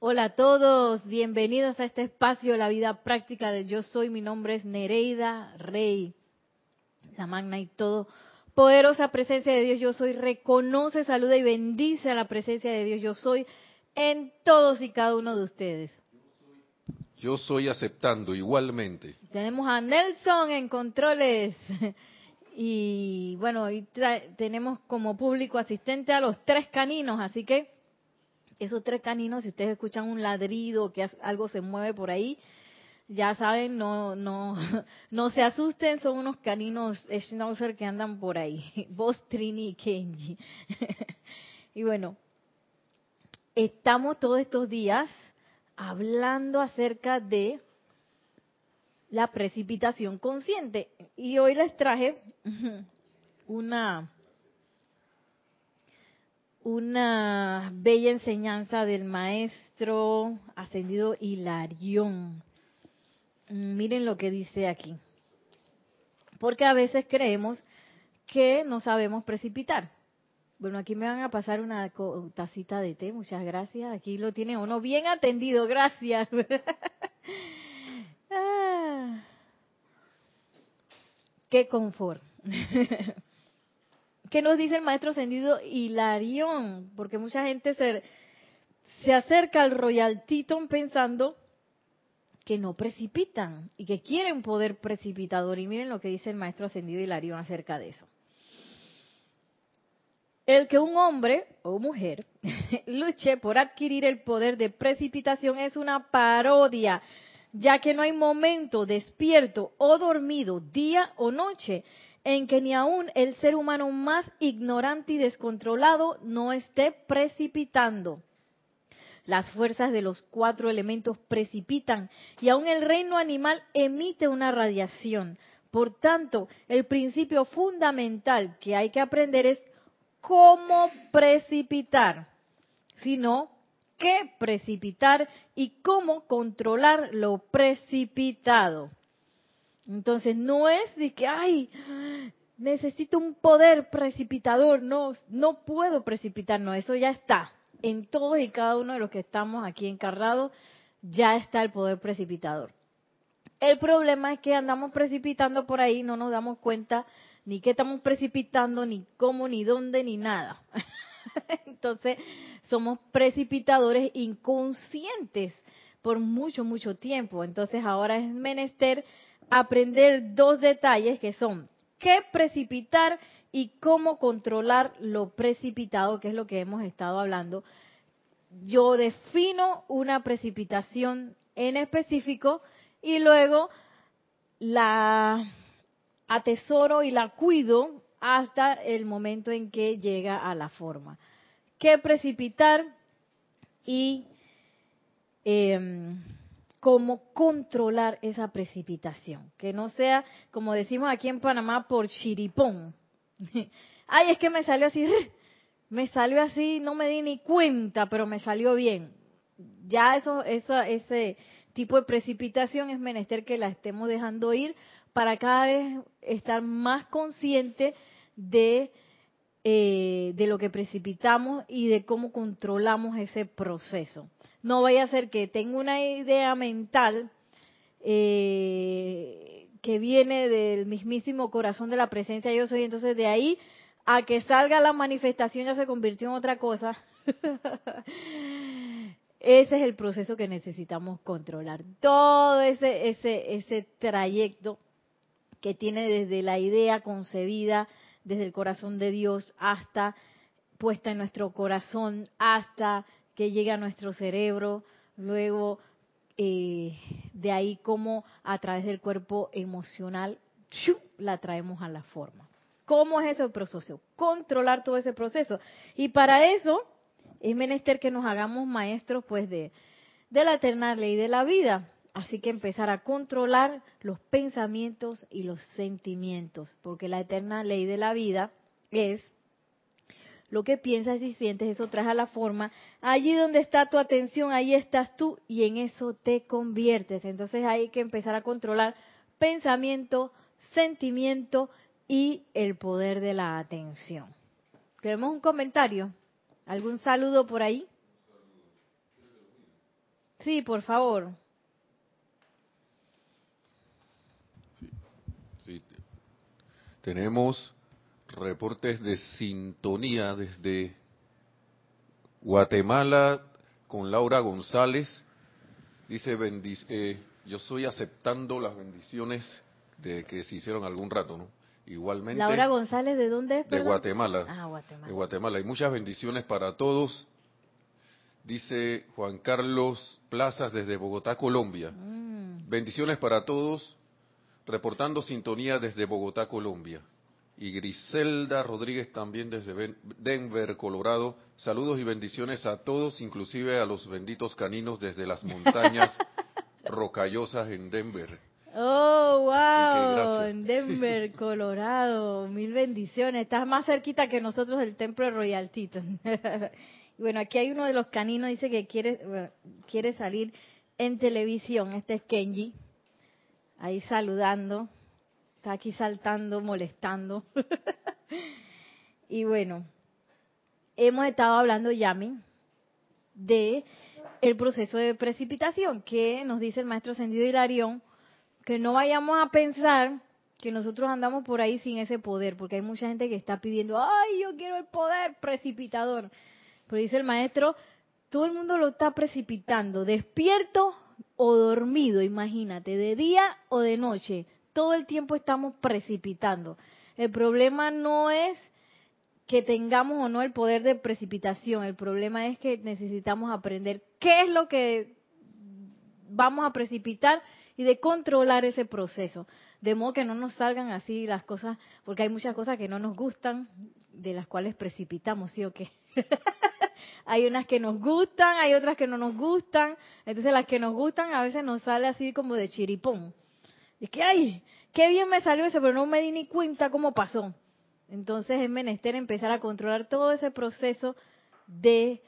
Hola a todos, bienvenidos a este espacio, la vida práctica de Yo Soy. Mi nombre es Nereida Rey, la magna y todo poderosa presencia de Dios Yo Soy. Reconoce, saluda y bendice a la presencia de Dios Yo Soy en todos y cada uno de ustedes. Yo soy aceptando igualmente. Tenemos a Nelson en controles. Y bueno, y tenemos como público asistente a los tres caninos, así que esos tres caninos, si ustedes escuchan un ladrido, que algo se mueve por ahí, ya saben, no, no, no se asusten, son unos caninos schnauzer que andan por ahí. Vos, Trini y Kenji. y bueno, estamos todos estos días hablando acerca de la precipitación consciente. Y hoy les traje una una bella enseñanza del maestro ascendido Hilarión. Miren lo que dice aquí. Porque a veces creemos que no sabemos precipitar. Bueno, aquí me van a pasar una tacita de té, muchas gracias. Aquí lo tiene uno bien atendido, gracias. ah, qué confort. ¿Qué nos dice el maestro ascendido Hilarión? Porque mucha gente se, se acerca al Royal Teton pensando que no precipitan y que quieren poder precipitador. Y miren lo que dice el maestro ascendido Hilarión acerca de eso. El que un hombre o mujer luche por adquirir el poder de precipitación es una parodia, ya que no hay momento despierto o dormido, día o noche, en que ni aún el ser humano más ignorante y descontrolado no esté precipitando. Las fuerzas de los cuatro elementos precipitan y aún el reino animal emite una radiación. Por tanto, el principio fundamental que hay que aprender es cómo precipitar, sino qué precipitar y cómo controlar lo precipitado. Entonces no es de que, ay, necesito un poder precipitador, no, no puedo precipitar, no, eso ya está. En todos y cada uno de los que estamos aquí encarrados, ya está el poder precipitador. El problema es que andamos precipitando por ahí, no nos damos cuenta ni qué estamos precipitando, ni cómo, ni dónde, ni nada. Entonces, somos precipitadores inconscientes por mucho, mucho tiempo. Entonces, ahora es menester aprender dos detalles que son qué precipitar y cómo controlar lo precipitado, que es lo que hemos estado hablando. Yo defino una precipitación en específico y luego la atesoro y la cuido hasta el momento en que llega a la forma. ¿Qué precipitar y eh, cómo controlar esa precipitación. Que no sea, como decimos aquí en Panamá, por chiripón. Ay, es que me salió así, me salió así, no me di ni cuenta, pero me salió bien. Ya eso, eso ese tipo de precipitación es menester que la estemos dejando ir para cada vez estar más consciente de, eh, de lo que precipitamos y de cómo controlamos ese proceso no vaya a ser que tenga una idea mental eh, que viene del mismísimo corazón de la presencia yo soy, entonces de ahí a que salga la manifestación ya se convirtió en otra cosa. ese es el proceso que necesitamos controlar. Todo ese, ese, ese trayecto que tiene desde la idea concebida, desde el corazón de Dios hasta puesta en nuestro corazón, hasta que llega a nuestro cerebro, luego eh, de ahí como a través del cuerpo emocional la traemos a la forma. ¿Cómo es ese proceso? Controlar todo ese proceso. Y para eso es menester que nos hagamos maestros pues de la eterna ley de la vida. Así que empezar a controlar los pensamientos y los sentimientos, porque la eterna ley de la vida es lo que piensas y sientes, eso trae a la forma. Allí donde está tu atención, ahí estás tú y en eso te conviertes. Entonces hay que empezar a controlar pensamiento, sentimiento y el poder de la atención. ¿Tenemos un comentario? ¿Algún saludo por ahí? Sí, por favor. Sí. Tenemos reportes de sintonía desde Guatemala con Laura González. Dice, eh, yo estoy aceptando las bendiciones de que se hicieron algún rato, ¿no? Igualmente. Laura González, ¿de dónde es? De Guatemala. Ah, Guatemala. De Guatemala. Y muchas bendiciones para todos. Dice Juan Carlos Plazas desde Bogotá, Colombia. Mm. Bendiciones para todos. Reportando sintonía desde Bogotá, Colombia. Y Griselda Rodríguez también desde Denver, Colorado. Saludos y bendiciones a todos, inclusive a los benditos caninos desde las montañas rocallosas en Denver. Oh, wow, en Denver, Colorado. Mil bendiciones. Estás más cerquita que nosotros del templo de Royal Teton. bueno, aquí hay uno de los caninos, dice que quiere, quiere salir en televisión. Este es Kenji. Ahí saludando. Está aquí saltando, molestando. y bueno, hemos estado hablando, Yami, de el proceso de precipitación que nos dice el maestro ascendido Hilarión que no vayamos a pensar que nosotros andamos por ahí sin ese poder, porque hay mucha gente que está pidiendo, ay, yo quiero el poder precipitador. Pero dice el maestro, todo el mundo lo está precipitando, despierto o dormido, imagínate, de día o de noche, todo el tiempo estamos precipitando. El problema no es que tengamos o no el poder de precipitación, el problema es que necesitamos aprender qué es lo que vamos a precipitar y de controlar ese proceso. De modo que no nos salgan así las cosas, porque hay muchas cosas que no nos gustan, de las cuales precipitamos, ¿sí o qué? hay unas que nos gustan, hay otras que no nos gustan, entonces las que nos gustan a veces nos sale así como de chiripón. Es que, ay, qué bien me salió eso, pero no me di ni cuenta cómo pasó. Entonces es menester empezar a controlar todo ese proceso de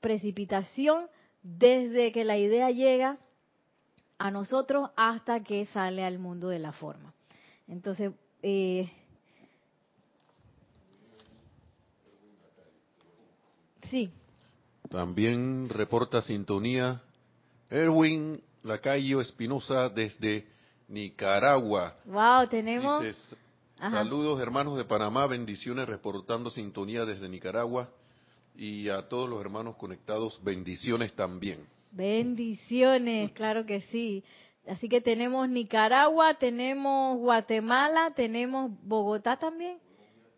precipitación desde que la idea llega a nosotros hasta que sale al mundo de la forma. Entonces, eh, sí. También reporta sintonía Erwin Lacayo Espinosa desde Nicaragua. Wow, tenemos. Saludos hermanos de Panamá, bendiciones reportando sintonía desde Nicaragua y a todos los hermanos conectados, bendiciones también. Bendiciones, claro que sí. Así que tenemos Nicaragua, tenemos Guatemala, tenemos Bogotá también,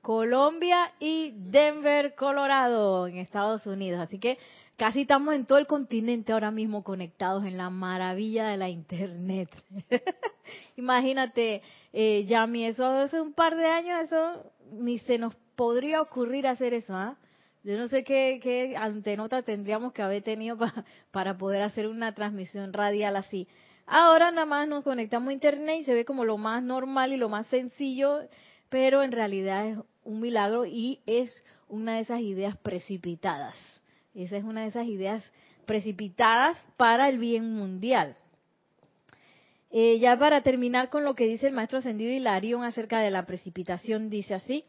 Colombia y Denver, Colorado, en Estados Unidos. Así que casi estamos en todo el continente ahora mismo conectados en la maravilla de la Internet. Imagínate, eh, Yami, eso hace un par de años, eso ni se nos podría ocurrir hacer eso, ¿ah? Yo no sé qué, antenota tendríamos que haber tenido para poder hacer una transmisión radial así. Ahora nada más nos conectamos a internet y se ve como lo más normal y lo más sencillo, pero en realidad es un milagro y es una de esas ideas precipitadas. Esa es una de esas ideas precipitadas para el bien mundial. Eh, ya para terminar con lo que dice el maestro ascendido Hilarión acerca de la precipitación, dice así.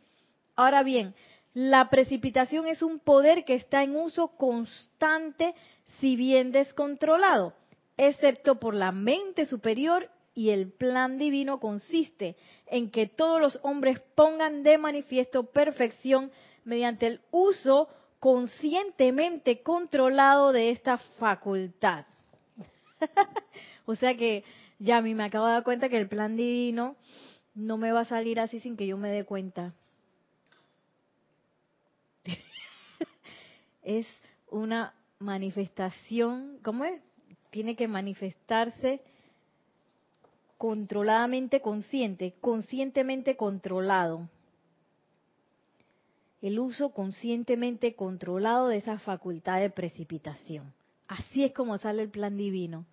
Ahora bien, la precipitación es un poder que está en uso constante, si bien descontrolado, excepto por la mente superior y el plan divino consiste en que todos los hombres pongan de manifiesto perfección mediante el uso conscientemente controlado de esta facultad. o sea que ya a mí me acabo de dar cuenta que el plan divino no me va a salir así sin que yo me dé cuenta. es una manifestación, ¿cómo es? Tiene que manifestarse controladamente consciente, conscientemente controlado. El uso conscientemente controlado de esa facultad de precipitación. Así es como sale el plan divino.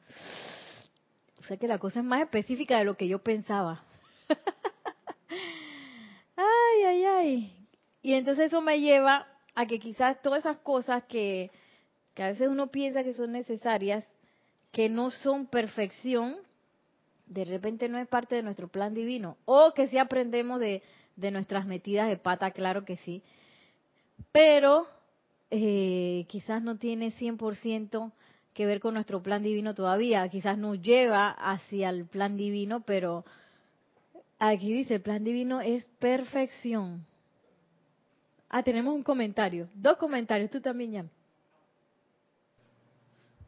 O sea que la cosa es más específica de lo que yo pensaba. ay, ay, ay. Y entonces eso me lleva a que quizás todas esas cosas que, a veces uno piensa que son necesarias, que no son perfección, de repente no es parte de nuestro plan divino. O que sí aprendemos de, nuestras metidas de pata, claro que sí. Pero eh, quizás no tiene 100% que ver con nuestro plan divino todavía. Quizás nos lleva hacia el plan divino, pero aquí dice, el plan divino es perfección. Ah, tenemos un comentario. Dos comentarios. Tú también, Jan.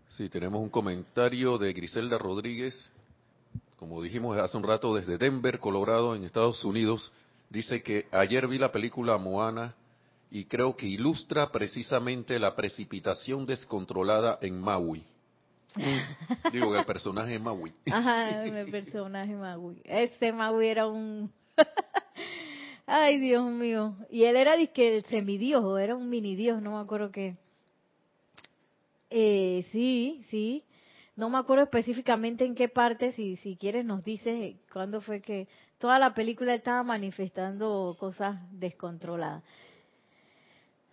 Sí, tenemos un comentario de Griselda Rodríguez, como dijimos hace un rato, desde Denver, Colorado, en Estados Unidos. Dice que ayer vi la película Moana y creo que ilustra precisamente la precipitación descontrolada en Maui. Digo que el personaje es Maui. Ajá, el personaje Maui. Ese Maui era un... Ay, Dios mío. Y él era que el semidios o era un mini dios, no me acuerdo qué. Eh, sí, sí. No me acuerdo específicamente en qué parte, si, si quieres nos dices cuándo fue que toda la película estaba manifestando cosas descontroladas.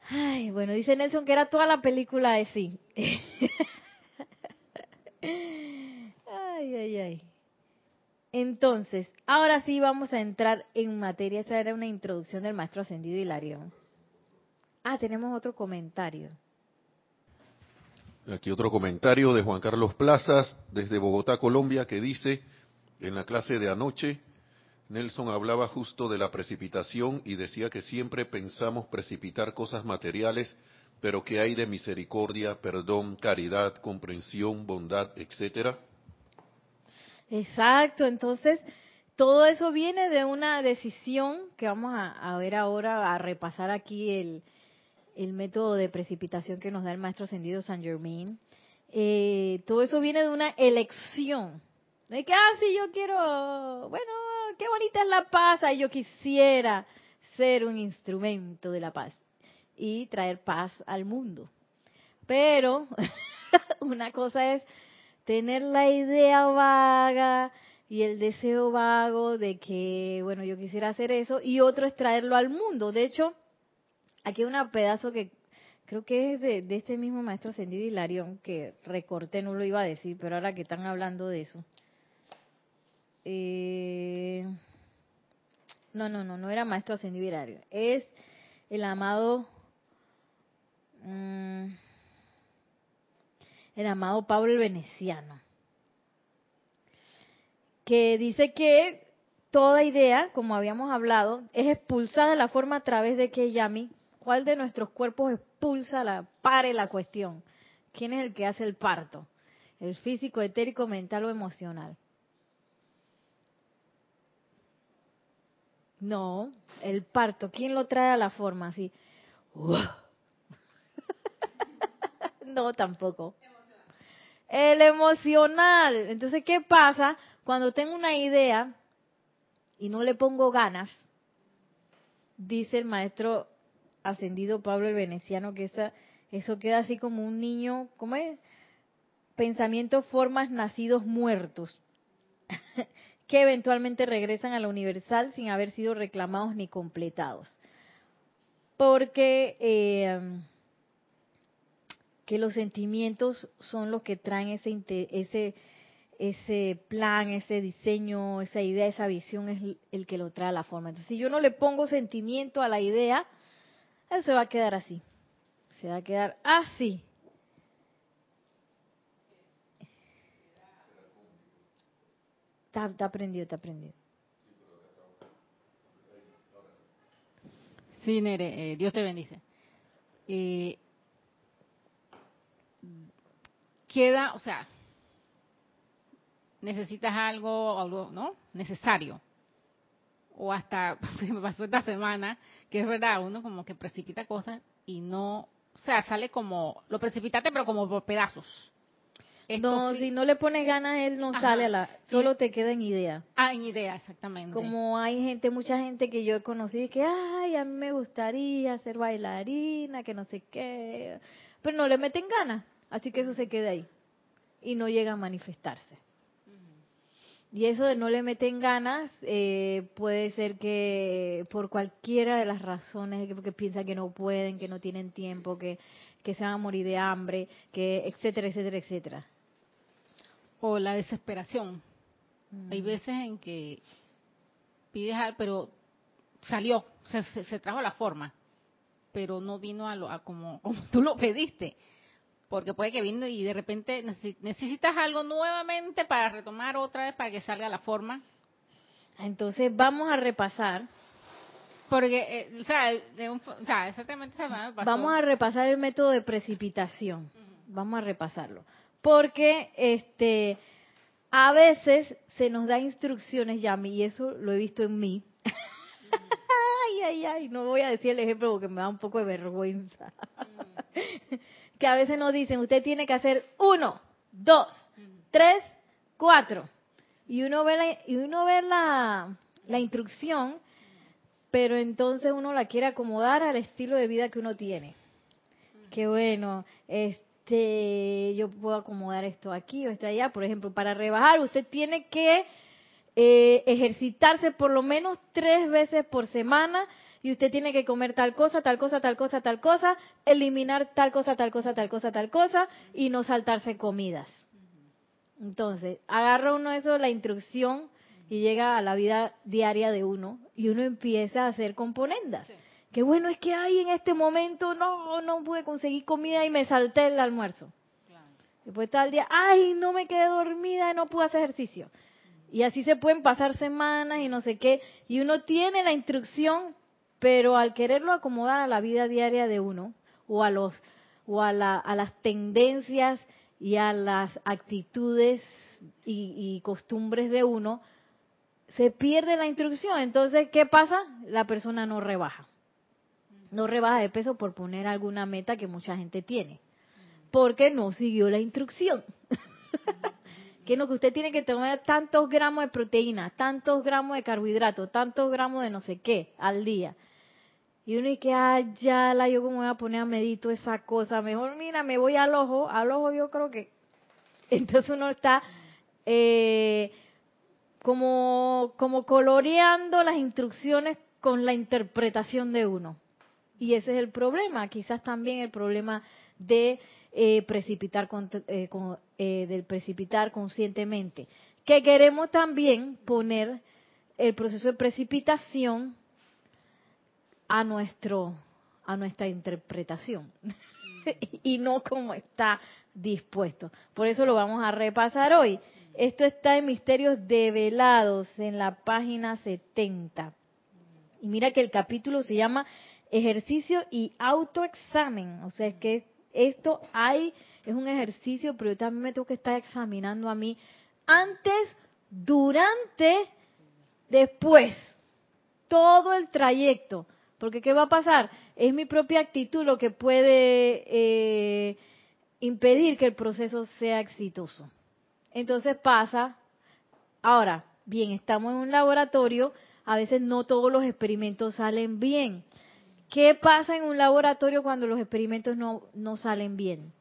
Ay, bueno, dice Nelson que era toda la película de sí. ay, ay, ay. Entonces, ahora sí vamos a entrar en materia. Esa era una introducción del maestro ascendido Hilarión. Ah, tenemos otro comentario. Aquí otro comentario de Juan Carlos Plazas desde Bogotá, Colombia, que dice, en la clase de anoche, Nelson hablaba justo de la precipitación y decía que siempre pensamos precipitar cosas materiales, pero que hay de misericordia, perdón, caridad, comprensión, bondad, etcétera. Exacto, entonces todo eso viene de una decisión que vamos a, ver ahora, a repasar aquí el, el, método de precipitación que nos da el maestro ascendido San Germain. Eh, todo eso viene de una elección. De que, ah, sí, yo quiero, bueno, qué bonita es la paz, y yo quisiera ser un instrumento de la paz y traer paz al mundo. Pero una cosa es tener la idea vaga y el deseo vago de que, bueno, yo quisiera hacer eso, y otro es traerlo al mundo. De hecho, aquí hay un pedazo que creo que es de, este mismo maestro Ascendido Hilarión, que recorté, no lo iba a decir, pero ahora que están hablando de eso. Eh, no, no, no, no era maestro ascendido. Es el amado, mm, el amado Pablo el Veneciano, que dice que toda idea, como habíamos hablado, es expulsada de la forma a través de que Yami, ¿cuál de nuestros cuerpos expulsa la, pare la cuestión? ¿Quién es el que hace el parto? ¿El físico, etérico, mental o emocional? No, el parto. ¿Quién lo trae a la forma así? no, tampoco. El emocional. Entonces, ¿qué pasa cuando tengo una idea y no le pongo ganas? Dice el maestro ascendido Pablo el Veneciano que esa, eso queda así como un niño, ¿cómo es? Pensamientos, formas, nacidos muertos. que eventualmente regresan a la universal sin haber sido reclamados ni completados. Porque eh, que los sentimientos son los que traen ese, ese, ese plan, ese diseño, esa idea, esa visión es el que lo trae a la forma. Entonces, si yo no le pongo sentimiento a la idea, eso se va a quedar así. Se va a quedar así. Está, aprendido, está aprendido. Sí, Nere, eh, Dios te bendice. Eh, queda, o sea, necesitas algo, algo, ¿no? Necesario. O hasta, me pasó esta semana, que es verdad, uno como que precipita cosas y no, o sea, sale como, lo precipitaste pero como por pedazos no, si no le pones ganas, él no sale a la... Solo te queda en idea. Ah, en idea, exactamente. Como hay gente, mucha gente que yo he conocido que, ay, a mí me gustaría ser bailarina, que no sé qué. Pero no le meten ganas, así que eso se queda ahí. Y no llega a manifestarse. Y eso de no le meten ganas eh, puede ser que por cualquiera de las razones, que, piensan que no pueden, que no tienen tiempo, que, que se van a morir de hambre, que etcétera, etcétera, etcétera o la desesperación. Hay mm. veces en que pides algo, pero salió, se, se, trajo la forma, pero no vino a, lo, a como, como tú lo pediste. porque puede que vino y de repente necesitas algo nuevamente para retomar otra vez para que salga la forma. Entonces vamos a repasar. Porque, eh, o, sea, o, sea, exactamente Vamos a repasar el método de precipitación. Vamos a repasarlo. Porque este a veces se nos da instrucciones, Yami, y eso lo he visto en mí. ay, ay, ay, no voy a decir el ejemplo porque me da un poco de vergüenza. que a veces nos dicen, usted tiene que hacer uno, dos, tres, cuatro. Y uno ve la, y uno ve la, la instrucción, pero entonces uno la quiere acomodar al estilo de vida que uno tiene. Qué bueno, este, yo puedo acomodar esto aquí o esto allá. Por ejemplo, para rebajar usted tiene que eh, ejercitarse por lo menos tres veces por semana y usted tiene que comer tal cosa, tal cosa, tal cosa, tal cosa, eliminar tal cosa, tal cosa, tal cosa, tal cosa y no saltarse comidas. Entonces, agarra uno eso, la instrucción y llega a la vida diaria de uno y uno empieza a hacer componendas. Qué bueno es que hay en este momento, no, no pude conseguir comida y me salté el almuerzo. Después está el día, ay, no me quedé dormida, y no pude hacer ejercicio. Y así se pueden pasar semanas y no sé qué. Y uno tiene la instrucción pero al quererlo acomodar a la vida diaria de uno, o a los o a, las tendencias y a las actitudes y, costumbres de uno, se pierde la instrucción. Entonces, ¿qué pasa? La persona no rebaja. No rebaja de peso por poner alguna meta que mucha gente tiene. Porque no siguió la instrucción. que no, que usted tiene que tomar tantos gramos de proteína, tantos gramos de carbohidratos, tantos gramos de no sé qué al día. Y uno dice, ah, ya la yo como voy a poner a medito esa cosa. Mejor, mira, me voy al ojo. Al ojo yo creo que... Entonces uno está eh, como, como coloreando las instrucciones con la interpretación de uno. Y ese es el problema. Quizás también el problema de eh, precipitar, eh, eh, del precipitar conscientemente. Que queremos también poner el proceso de precipitación a nuestro a nuestra interpretación y no como está dispuesto. Por eso lo vamos a repasar hoy. Esto está en Misterios Develados en la página 70. Y mira que el capítulo se llama Ejercicio y autoexamen. O sea, es que esto hay, es un ejercicio, pero yo también me tengo que estar examinando a mí antes, durante, después. Todo el trayecto porque ¿qué va a pasar? Es mi propia actitud lo que puede eh, impedir que el proceso sea exitoso. Entonces pasa, ahora, bien, estamos en un laboratorio, a veces no todos los experimentos salen bien. ¿Qué pasa en un laboratorio cuando los experimentos no, no salen bien?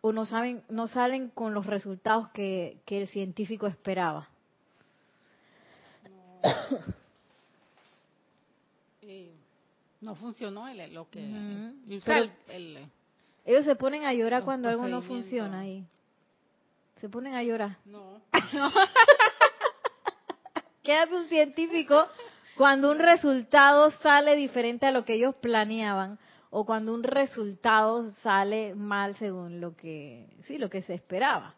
O no, saben, no salen con los resultados que, que el científico esperaba. no funcionó el, lo que... ellos se ponen a llorar cuando algo no funciona ahí. Se ponen a llorar. No. ¿Qué hace un científico cuando un resultado sale diferente a lo que ellos planeaban o cuando un resultado sale mal según lo que sí lo que se esperaba?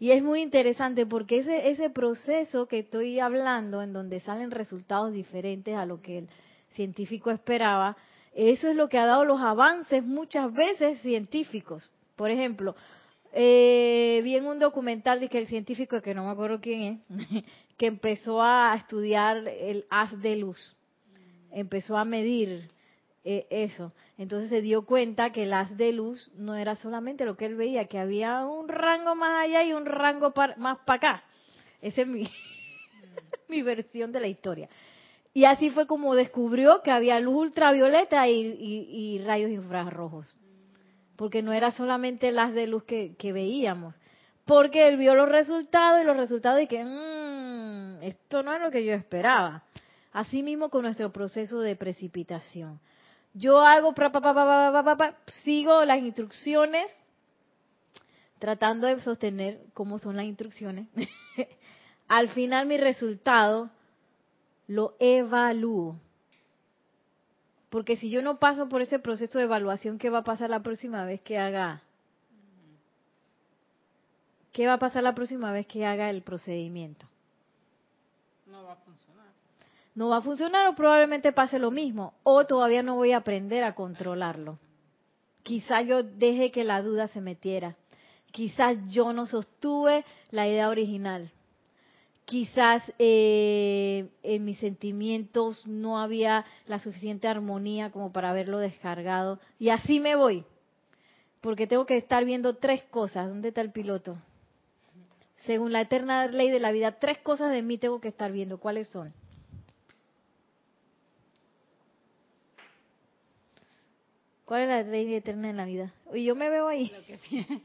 Y es muy interesante porque ese ese proceso que estoy hablando en donde salen resultados diferentes a lo que el científico esperaba, eso es lo que ha dado los avances muchas veces científicos. Por ejemplo, eh, vi en un documental de que el científico, que no me acuerdo quién es, que empezó a estudiar el haz de luz, empezó a medir eh, eso. Entonces se dio cuenta que el haz de luz no era solamente lo que él veía, que había un rango más allá y un rango más para acá. Esa es mi, mi versión de la historia. Y así fue como descubrió que había luz ultravioleta y, rayos infrarrojos. Porque no era solamente las de luz que, veíamos. Porque él vio los resultados y los resultados y que, mmm, esto no es lo que yo esperaba. Así mismo con nuestro proceso de precipitación. Yo hago, sigo las instrucciones, tratando de sostener cómo son las instrucciones. Al final mi resultado lo evalúo. Porque si yo no paso por ese proceso de evaluación, ¿qué va a pasar la próxima vez que haga? ¿Qué va a pasar la próxima vez que haga el procedimiento? No va a funcionar. No va a funcionar o probablemente pase lo mismo. O todavía no voy a aprender a controlarlo. Quizás yo deje que la duda se metiera. Quizás yo no sostuve la idea original quizás eh, en mis sentimientos no había la suficiente armonía como para haberlo descargado. Y así me voy, porque tengo que estar viendo tres cosas. ¿Dónde está el piloto? Según la eterna ley de la vida, tres cosas de mí tengo que estar viendo. ¿Cuáles son? ¿Cuál es la ley eterna en la vida? Y yo me veo ahí. Lo que,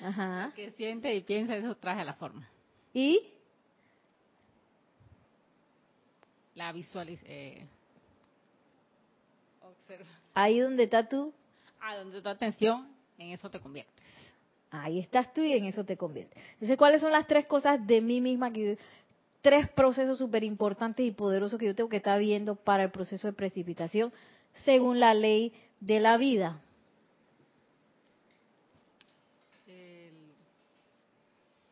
Ajá. Lo que siente y piensa, eso trae a la forma. ¿Y? La visualización. Eh, Ahí donde está tú. Ah, donde está atención, en eso te conviertes. Ahí estás tú y en eso te conviertes. Entonces, ¿cuáles son las tres cosas de mí misma que tres procesos súper importantes y poderosos que yo tengo que estar viendo para el proceso de precipitación según la ley de la vida? El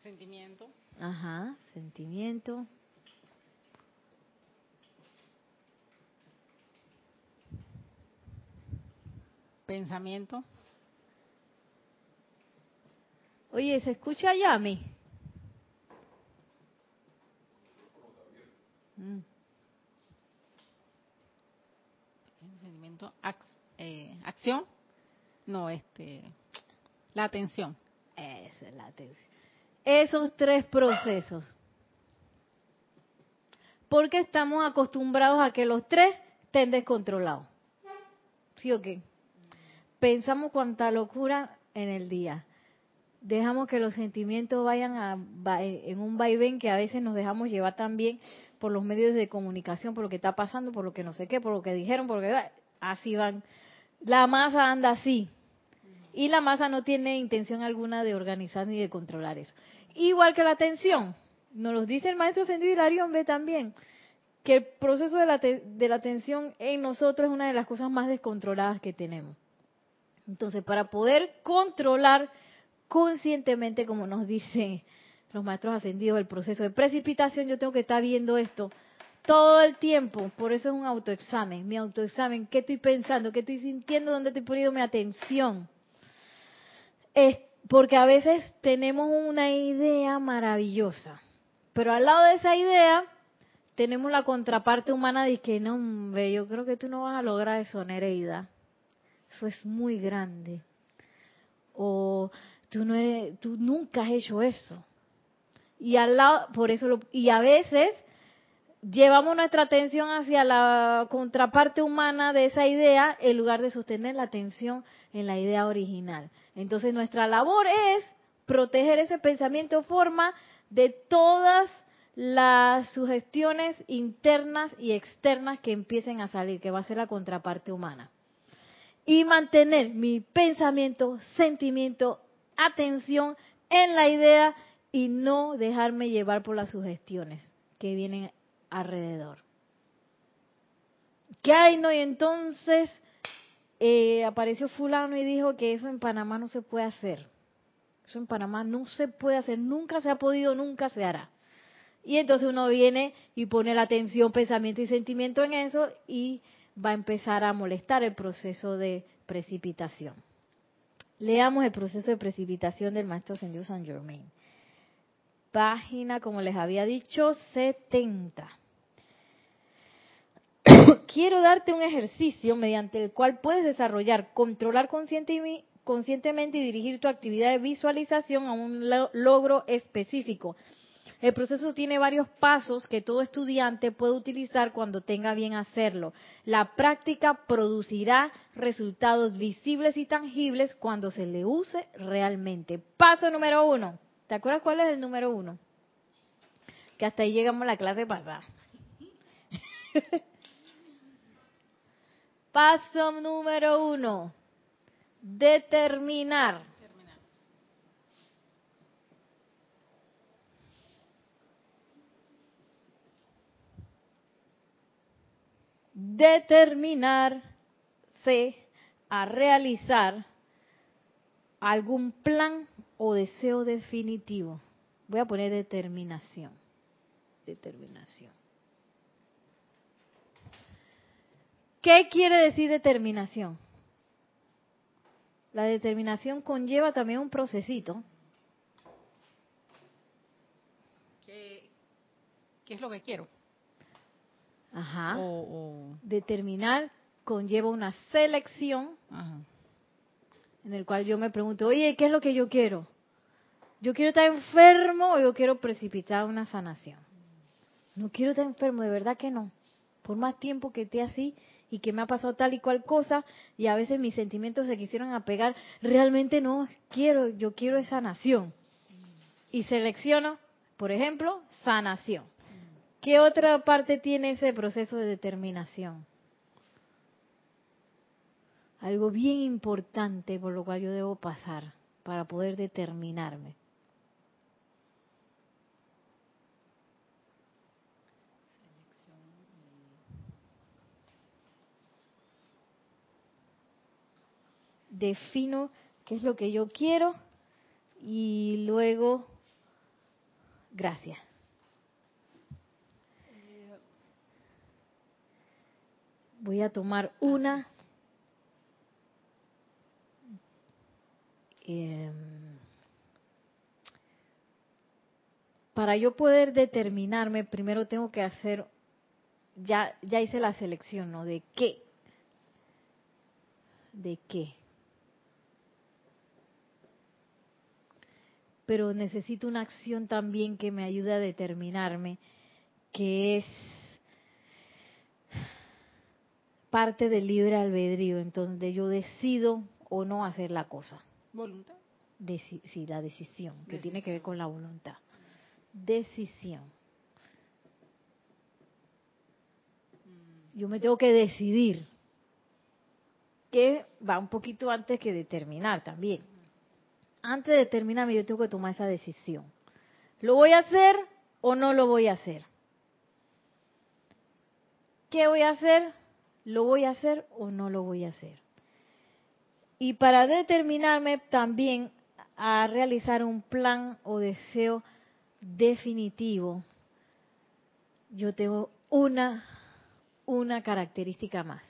sentimiento. Ajá, sentimiento. Pensamiento. Oye, ¿se escucha Yami? Mm. Sentimiento, eh, acción, no, este, la atención. Esa es la atención. Esos tres procesos. Porque estamos acostumbrados a que los tres estén descontrolados. ¿Sí o qué? Pensamos cuánta locura en el día. Dejamos que los sentimientos vayan a, en un vaivén que a veces nos dejamos llevar también por los medios de comunicación, por lo que está pasando, por lo que no sé qué, por lo que dijeron, porque así van. La masa anda así. Y la masa no tiene intención alguna de organizar ni de controlar eso. Igual que la atención. Nos lo dice el maestro Sendido Hilarión ve también que el proceso de la, de la atención en nosotros es una de las cosas más descontroladas que tenemos. Entonces, para poder controlar conscientemente, como nos dicen los maestros ascendidos, el proceso de precipitación, yo tengo que estar viendo esto todo el tiempo. Por eso es un autoexamen. Mi autoexamen, ¿qué estoy pensando? ¿Qué estoy sintiendo? ¿Dónde estoy poniendo mi atención? Es porque a veces tenemos una idea maravillosa, pero al lado de esa idea tenemos la contraparte humana de que no, yo creo que tú no vas a lograr eso, Nereida eso es muy grande. O tú no tú nunca has hecho eso. Y al lado, por eso y a veces llevamos nuestra atención hacia la contraparte humana de esa idea en lugar de sostener la atención en la idea original. Entonces nuestra labor es proteger ese pensamiento forma de todas las sugestiones internas y externas que empiecen a salir, que va a ser la contraparte humana y mantener mi pensamiento, sentimiento, atención en la idea y no dejarme llevar por las sugestiones que vienen alrededor. ¿Qué hay? No? Y entonces eh, apareció fulano y dijo que eso en Panamá no se puede hacer. Eso en Panamá no se puede hacer, nunca se ha podido, nunca se hará. Y entonces uno viene y pone la atención, pensamiento y sentimiento en eso y va a empezar a molestar el proceso de precipitación. Leamos el proceso de precipitación del Maestro Ascendido San Germain. Página, como les había dicho, 70. Quiero darte un ejercicio mediante el cual puedes desarrollar, controlar conscientemente y dirigir tu actividad de visualización a un logro específico el proceso tiene varios pasos que todo estudiante puede utilizar cuando tenga bien hacerlo. La práctica producirá resultados visibles y tangibles cuando se le use realmente. Paso número uno. ¿Te acuerdas cuál es el número uno? Que hasta ahí llegamos a la clase pasada. Paso número uno. Determinar determinarse a realizar algún plan o deseo definitivo. Voy a poner determinación. Determinación. ¿Qué quiere decir determinación? La determinación conlleva también un procesito. ¿Qué, es lo que quiero? Ajá. Determinar conlleva una selección en el cual yo me pregunto, oye, ¿qué es lo que yo quiero? ¿Yo quiero estar enfermo o yo quiero precipitar una sanación? No quiero estar enfermo, de verdad que no. Por más tiempo que esté así, y que me ha pasado tal y cual cosa y a veces mis sentimientos se quisieron apegar, realmente no quiero, yo quiero esa sanación. Y selecciono, por ejemplo, sanación. ¿Qué otra parte tiene ese proceso de determinación? Algo bien importante por lo cual yo debo pasar para poder determinarme. defino qué es lo que yo quiero y luego, gracias. Voy a tomar una. Em, para yo poder determinarme, primero tengo que hacer, ya, ya hice la selección, ¿no? ¿De qué? ¿De qué? pero necesito una acción también que me ayude a determinarme, que es parte del libre albedrío, en donde yo decido o no hacer la cosa. ¿Voluntad? sí, la decisión, que tiene que ver con la voluntad. Decisión. Yo me tengo que decidir, que va un poquito antes que determinar también antes de determinarme, yo tengo que tomar esa decisión. ¿Lo voy a hacer o no lo voy a hacer? ¿Qué voy a hacer? ¿Lo voy a hacer o no lo voy a hacer? Y para determinarme también a realizar un plan o deseo definitivo, yo tengo una, una característica más.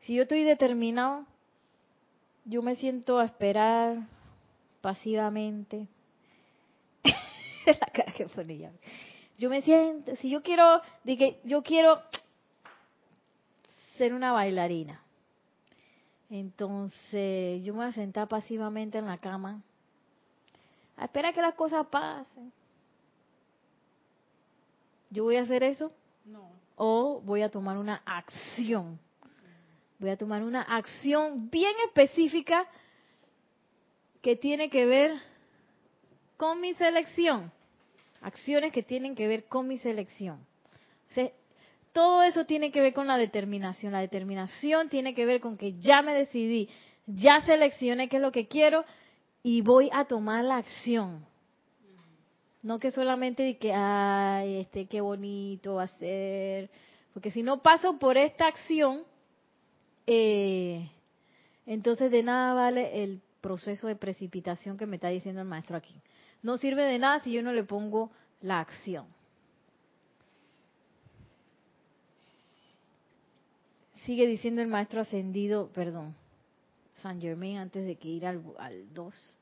Si yo estoy determinado, yo me siento a esperar pasivamente. la cara que ponía. Yo me siento, si yo quiero, dije, yo quiero ser una bailarina. Entonces, yo me voy a sentar pasivamente en la cama a esperar que las cosas pasen. ¿Yo voy a hacer eso? No. O voy a tomar una acción voy a tomar una acción bien específica que tiene que ver con mi selección. Acciones que tienen que ver con mi selección. Todo eso tiene que ver con la determinación. La determinación tiene que ver con que ya me decidí, ya seleccioné qué es lo que quiero y voy a tomar la acción. No que solamente de que, ay, este, qué bonito va a ser. Porque si no paso por esta acción, eh, entonces de nada vale el proceso de precipitación que me está diciendo el maestro aquí. No sirve de nada si yo no le pongo la acción. Sigue diciendo el maestro ascendido, perdón, San Germain antes de que ir al 2.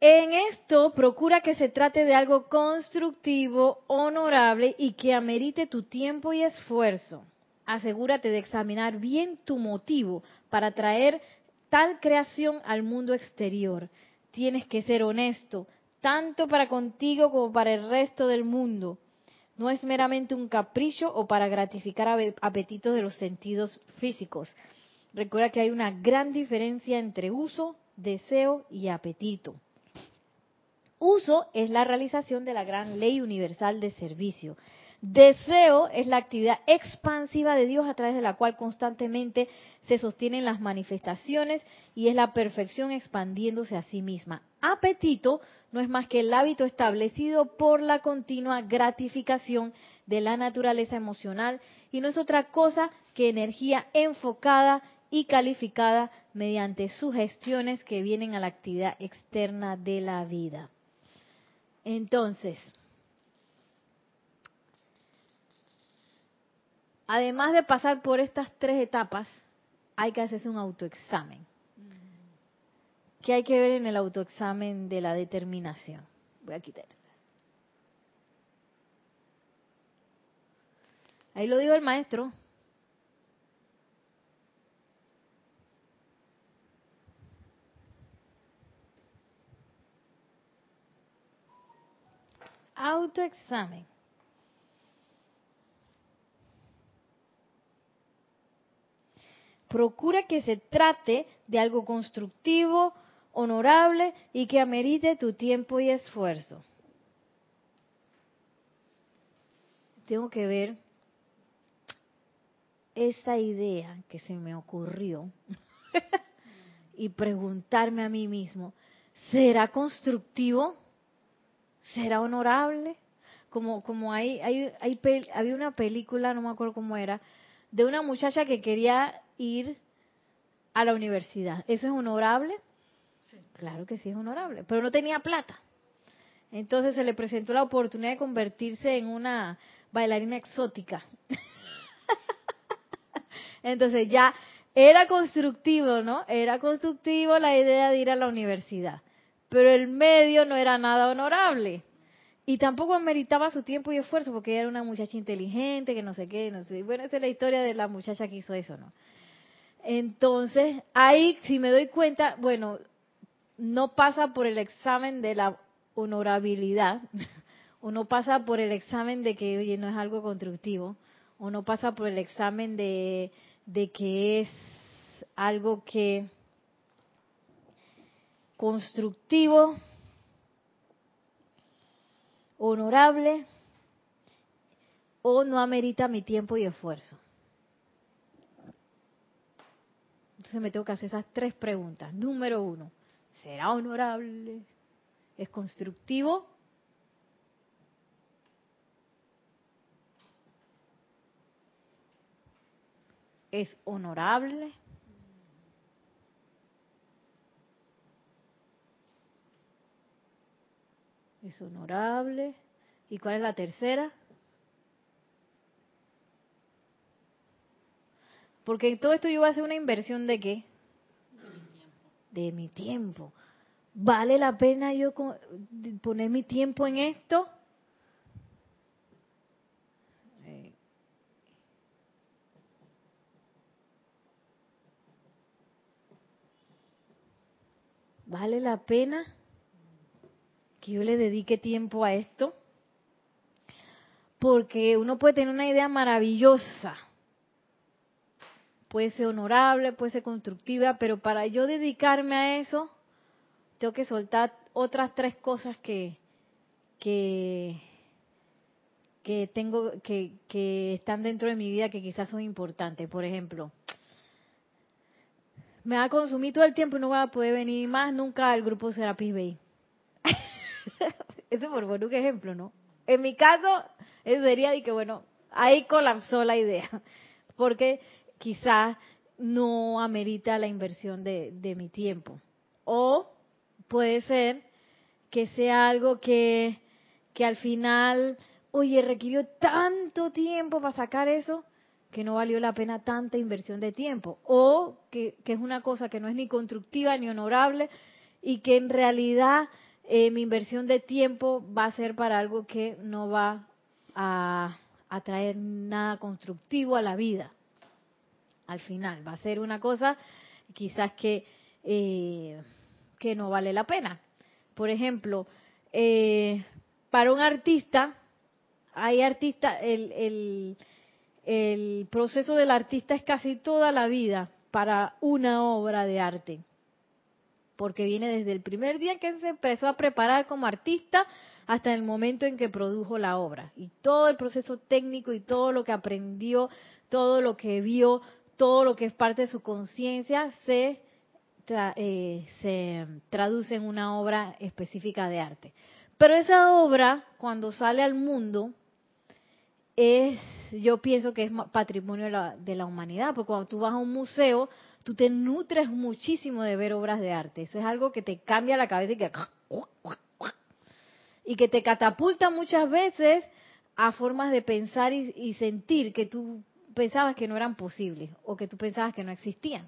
En esto procura que se trate de algo constructivo, honorable y que amerite tu tiempo y esfuerzo asegúrate de examinar bien tu motivo para traer tal creación al mundo exterior. Tienes que ser honesto, tanto para contigo como para el resto del mundo. No es meramente un capricho o para gratificar apetitos de los sentidos físicos. Recuerda que hay una gran diferencia entre uso, deseo y apetito. Uso es la realización de la gran ley universal de servicio Deseo es la actividad expansiva de Dios a través de la cual constantemente se sostienen las manifestaciones y es la perfección expandiéndose a sí misma. Apetito no es más que el hábito establecido por la continua gratificación de la naturaleza emocional y no es otra cosa que energía enfocada y calificada mediante sugestiones que vienen a la actividad externa de la vida. Entonces, además de pasar por estas tres etapas, hay que hacerse un autoexamen. ¿Qué hay que ver en el autoexamen de la determinación? Voy a quitar. Ahí lo dijo el maestro. Autoexamen. Procura que se trate de algo constructivo, honorable y que amerite tu tiempo y esfuerzo. Tengo que ver esa idea que se me ocurrió y preguntarme a mí mismo, ¿será constructivo? ¿Será honorable? Como, como hay, hay, hay, había una película, no me acuerdo cómo era, de una muchacha que quería ir a la universidad. ¿Eso es honorable? Claro que sí es honorable, pero no tenía plata. Entonces se le presentó la oportunidad de convertirse en una bailarina exótica. Entonces ya era constructivo, ¿no? Era constructivo la idea de ir a la universidad, pero el medio no era nada honorable. Y tampoco ameritaba su tiempo y esfuerzo porque ella era una muchacha inteligente, que no sé qué, no sé. Bueno, esa es la historia de la muchacha que hizo eso, ¿no? Entonces, ahí si me doy cuenta, bueno, no pasa por el examen de la honorabilidad, o no pasa por el examen de que, oye, no es algo constructivo, o no pasa por el examen de, de que es algo que constructivo, honorable, o no amerita mi tiempo y esfuerzo. Entonces me tengo que hacer esas tres preguntas. Número uno, ¿será honorable? ¿Es constructivo? ¿Es honorable? ¿Es honorable? ¿Y cuál es la tercera? Porque todo esto yo voy a hacer una inversión de qué? De mi tiempo. ¿Vale la pena yo poner mi tiempo en esto? ¿Vale la pena que yo le dedique tiempo a esto? Porque uno puede tener una idea maravillosa puede ser honorable, puede ser constructiva, pero para yo dedicarme a eso, tengo que soltar otras tres cosas que, que, que tengo, que, que están dentro de mi vida que quizás son importantes. Por ejemplo, me va a consumir todo el tiempo y no voy a poder venir más nunca al grupo Serapis Bay. Ese por un ejemplo, ¿no? En mi caso, eso sería de que, bueno, ahí colapsó la idea. Porque quizás no amerita la inversión de, mi tiempo. O puede ser que sea algo que, que al final, oye, requirió tanto tiempo para sacar eso que no valió la pena tanta inversión de tiempo. O que, es una cosa que no es ni constructiva ni honorable y que en realidad eh, mi inversión de tiempo va a ser para algo que no va a, a traer nada constructivo a la vida al final. Va a ser una cosa quizás que, eh, que no vale la pena. Por ejemplo, eh, para un artista, hay artistas, el, el, el proceso del artista es casi toda la vida para una obra de arte porque viene desde el primer día que se empezó a preparar como artista, hasta el momento en que produjo la obra. Y todo el proceso técnico y todo lo que aprendió, todo lo que vio, todo lo que es parte de su conciencia se, eh, se traduce en una obra específica de arte. Pero esa obra, cuando sale al mundo, es, yo pienso que es patrimonio de la, de la humanidad, porque cuando tú vas a un museo, tú te nutres muchísimo de ver obras de arte. Eso es algo que te cambia la cabeza y que, y que te catapulta muchas veces a formas de pensar y, sentir que tú pensabas que no eran posibles o que tú pensabas que no existían.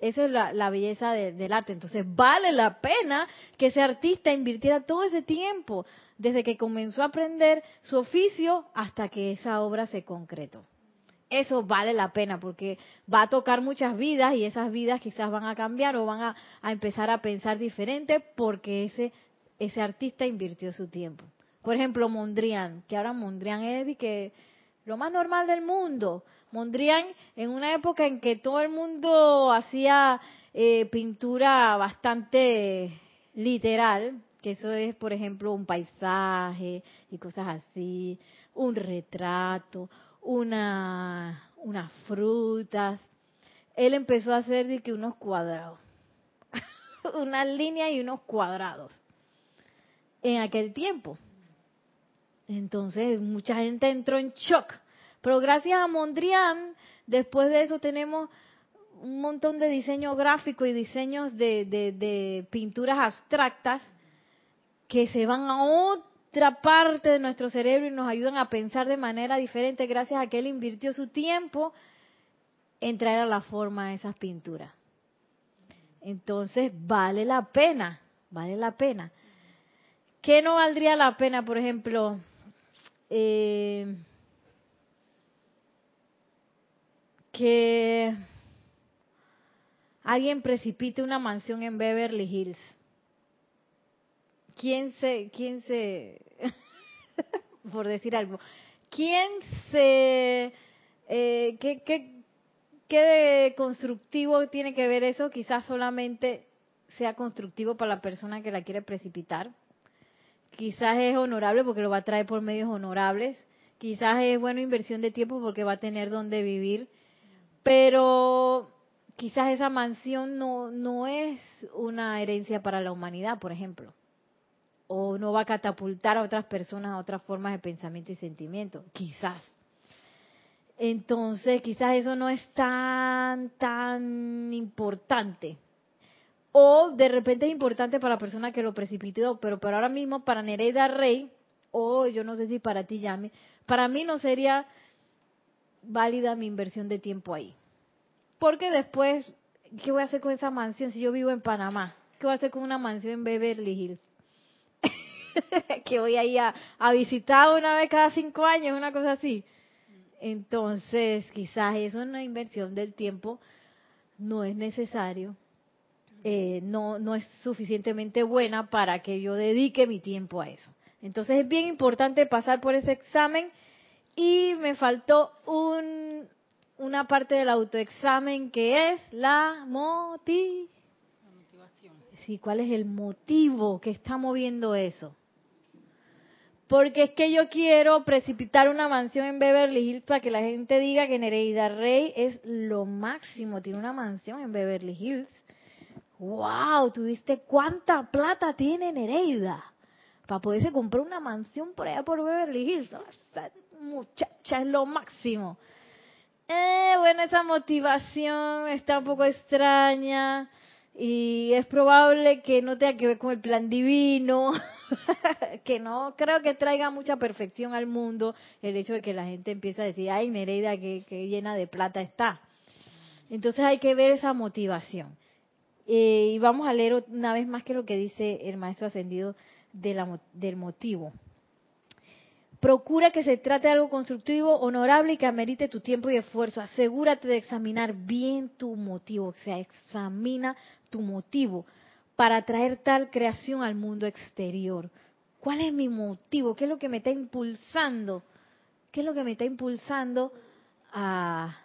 Esa es la, belleza del arte. Entonces vale la pena que ese artista invirtiera todo ese tiempo, desde que comenzó a aprender su oficio hasta que esa obra se concretó eso vale la pena porque va a tocar muchas vidas y esas vidas quizás van a cambiar o van a, empezar a pensar diferente porque ese, ese artista invirtió su tiempo. Por ejemplo, Mondrian, que ahora Mondrian es que lo más normal del mundo. Mondrian en una época en que todo el mundo hacía eh, pintura bastante literal, que eso es, por ejemplo, un paisaje y cosas así, un retrato, una, unas frutas. Él empezó a hacer de que unos cuadrados, una línea y unos cuadrados en aquel tiempo. Entonces mucha gente entró en shock. Pero gracias a Mondrian, después de eso tenemos un montón de diseño gráfico y diseños de, de, pinturas abstractas que se van a otra parte de nuestro cerebro y nos ayudan a pensar de manera diferente gracias a que él invirtió su tiempo en traer a la forma esas pinturas. Entonces, vale la pena, vale la pena. ¿Qué no valdría la pena, por ejemplo? Eh, que alguien precipite una mansión en Beverly Hills ¿quién se, quién se, por decir algo, quién se, eh, qué, qué, qué de constructivo tiene que ver eso? Quizás solamente sea constructivo para la persona que la quiere precipitar. Quizás es honorable porque lo va a traer por medios honorables. Quizás es buena inversión de tiempo porque va a tener donde vivir. Pero quizás esa mansión no, no es una herencia para la humanidad, por ejemplo o no va a catapultar a otras personas a otras formas de pensamiento y sentimiento, quizás. Entonces, quizás eso no es tan, tan importante. O de repente es importante para la persona que lo precipitó, pero para ahora mismo, para Nereida Rey, o yo no sé si para ti, Yami, para mí no sería válida mi inversión de tiempo ahí. Porque después, ¿qué voy a hacer con esa mansión si yo vivo en Panamá? ¿Qué voy a hacer con una mansión en Beverly Hills? que voy a ir a, visitar una vez cada cinco años, una cosa así. Entonces, quizás eso es una inversión del tiempo, no es necesario, eh, no, no es suficientemente buena para que yo dedique mi tiempo a eso. Entonces es bien importante pasar por ese examen y me faltó un, una parte del autoexamen que es la motivación. Sí, ¿cuál es el motivo que está moviendo eso? Porque es que yo quiero precipitar una mansión en Beverly Hills para que la gente diga que Nereida Rey es lo máximo. Tiene una mansión en Beverly Hills. ¡Wow! ¿Tuviste cuánta plata tiene Nereida? Para poderse comprar una mansión por allá por Beverly Hills. muchacha es lo máximo. Eh, bueno, esa motivación está un poco extraña y es probable que no tenga que ver con el plan divino. que no creo que traiga mucha perfección al mundo el hecho de que la gente empiece a decir, ay, Nereida, que, llena de plata está. Entonces hay que ver esa motivación. Eh, y vamos a leer una vez más que lo que dice el maestro ascendido del motivo. Procura que se trate de algo constructivo, honorable y que amerite tu tiempo y esfuerzo. Asegúrate de examinar bien tu motivo, o sea, examina tu motivo para traer tal creación al mundo exterior? ¿Cuál es mi motivo? ¿Qué es lo que me está impulsando? ¿Qué es lo que me está impulsando a,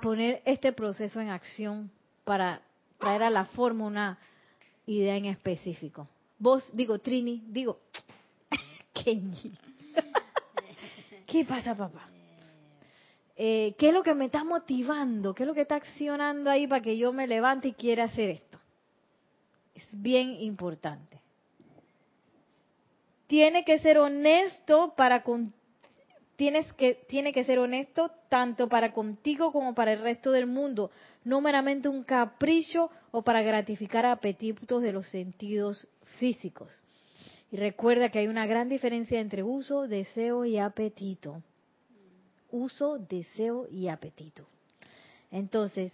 poner este proceso en acción para traer a la forma una idea en específico? Vos, digo, Trini, digo, Kenji. ¿Qué pasa, papá? Eh, ¿Qué es lo que me está motivando? ¿Qué es lo que está accionando ahí para que yo me levante y quiera hacer esto? Es bien importante. Tiene que ser honesto para con, tienes que tiene que ser honesto tanto para contigo como para el resto del mundo, no meramente un capricho o para gratificar apetitos de los sentidos físicos. Y recuerda que hay una gran diferencia entre uso, deseo y apetito. Uso, deseo y apetito. Entonces,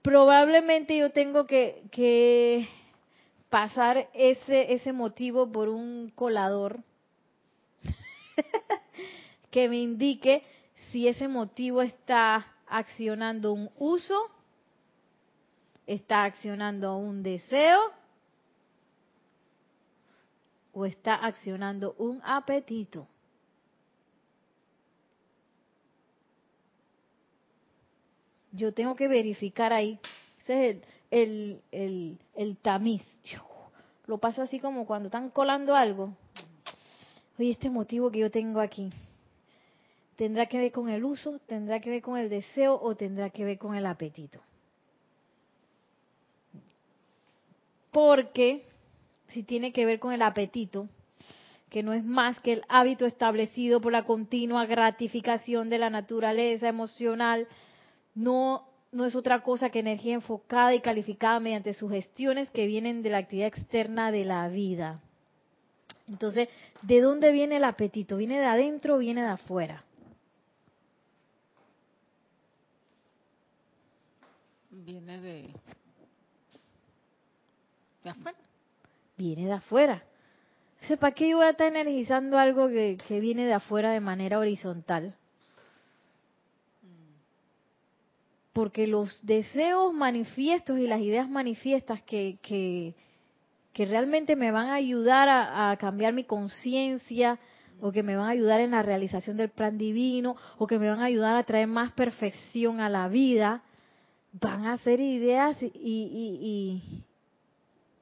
probablemente yo tengo que, que pasar ese, ese motivo por un colador que me indique si ese motivo está accionando un uso, está accionando un deseo o está accionando un apetito. Yo tengo que verificar ahí. Ese es el, el, el, tamiz. Lo paso así como cuando están colando algo. Oye, este motivo que yo tengo aquí, ¿tendrá que ver con el uso, tendrá que ver con el deseo o tendrá que ver con el apetito? Porque si tiene que ver con el apetito, que no es más que el hábito establecido por la continua gratificación de la naturaleza emocional, no, no es otra cosa que energía enfocada y calificada mediante sugestiones que vienen de la actividad externa de la vida. Entonces, ¿de dónde viene el apetito? ¿Viene de adentro o viene de afuera? Viene de, afuera viene de afuera. ¿para qué yo voy a estar energizando algo que, viene de afuera de manera horizontal? Porque los deseos manifiestos y las ideas manifiestas que, que, realmente me van a ayudar a, a cambiar mi conciencia, o que me van a ayudar en la realización del plan divino, o que me van a ayudar a traer más perfección a la vida, van a ser ideas y, y,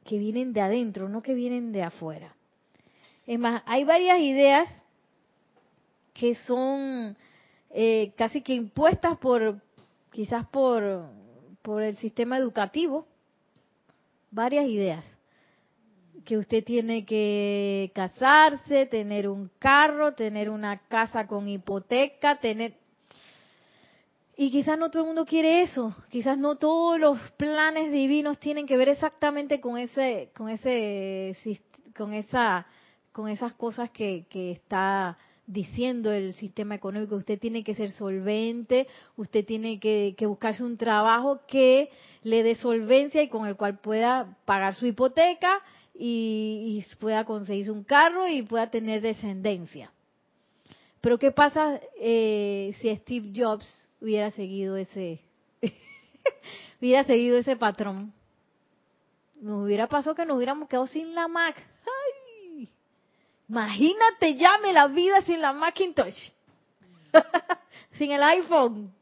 que vienen de adentro, no que vienen de afuera. Es más, hay varias ideas que son eh, casi que impuestas por, quizás por, por el sistema educativo, varias ideas. Que usted tiene que casarse, tener un carro, tener una casa con hipoteca, tener y quizás no todo el mundo quiere eso, quizás no todos los planes divinos tienen que ver exactamente con ese, con ese, con esa, con esas cosas que, que está diciendo el sistema económico. Usted tiene que ser solvente, usted tiene que, buscarse un trabajo que le dé solvencia y con el cual pueda pagar su hipoteca y, y pueda conseguirse un carro y pueda tener descendencia. Pero ¿qué pasa eh, si Steve Jobs hubiera seguido ese hubiera seguido ese patrón? Nos hubiera pasado que nos hubiéramos quedado sin la Mac. ¡Ay! Imagínate ya la vida sin la Macintosh. sin el iPhone.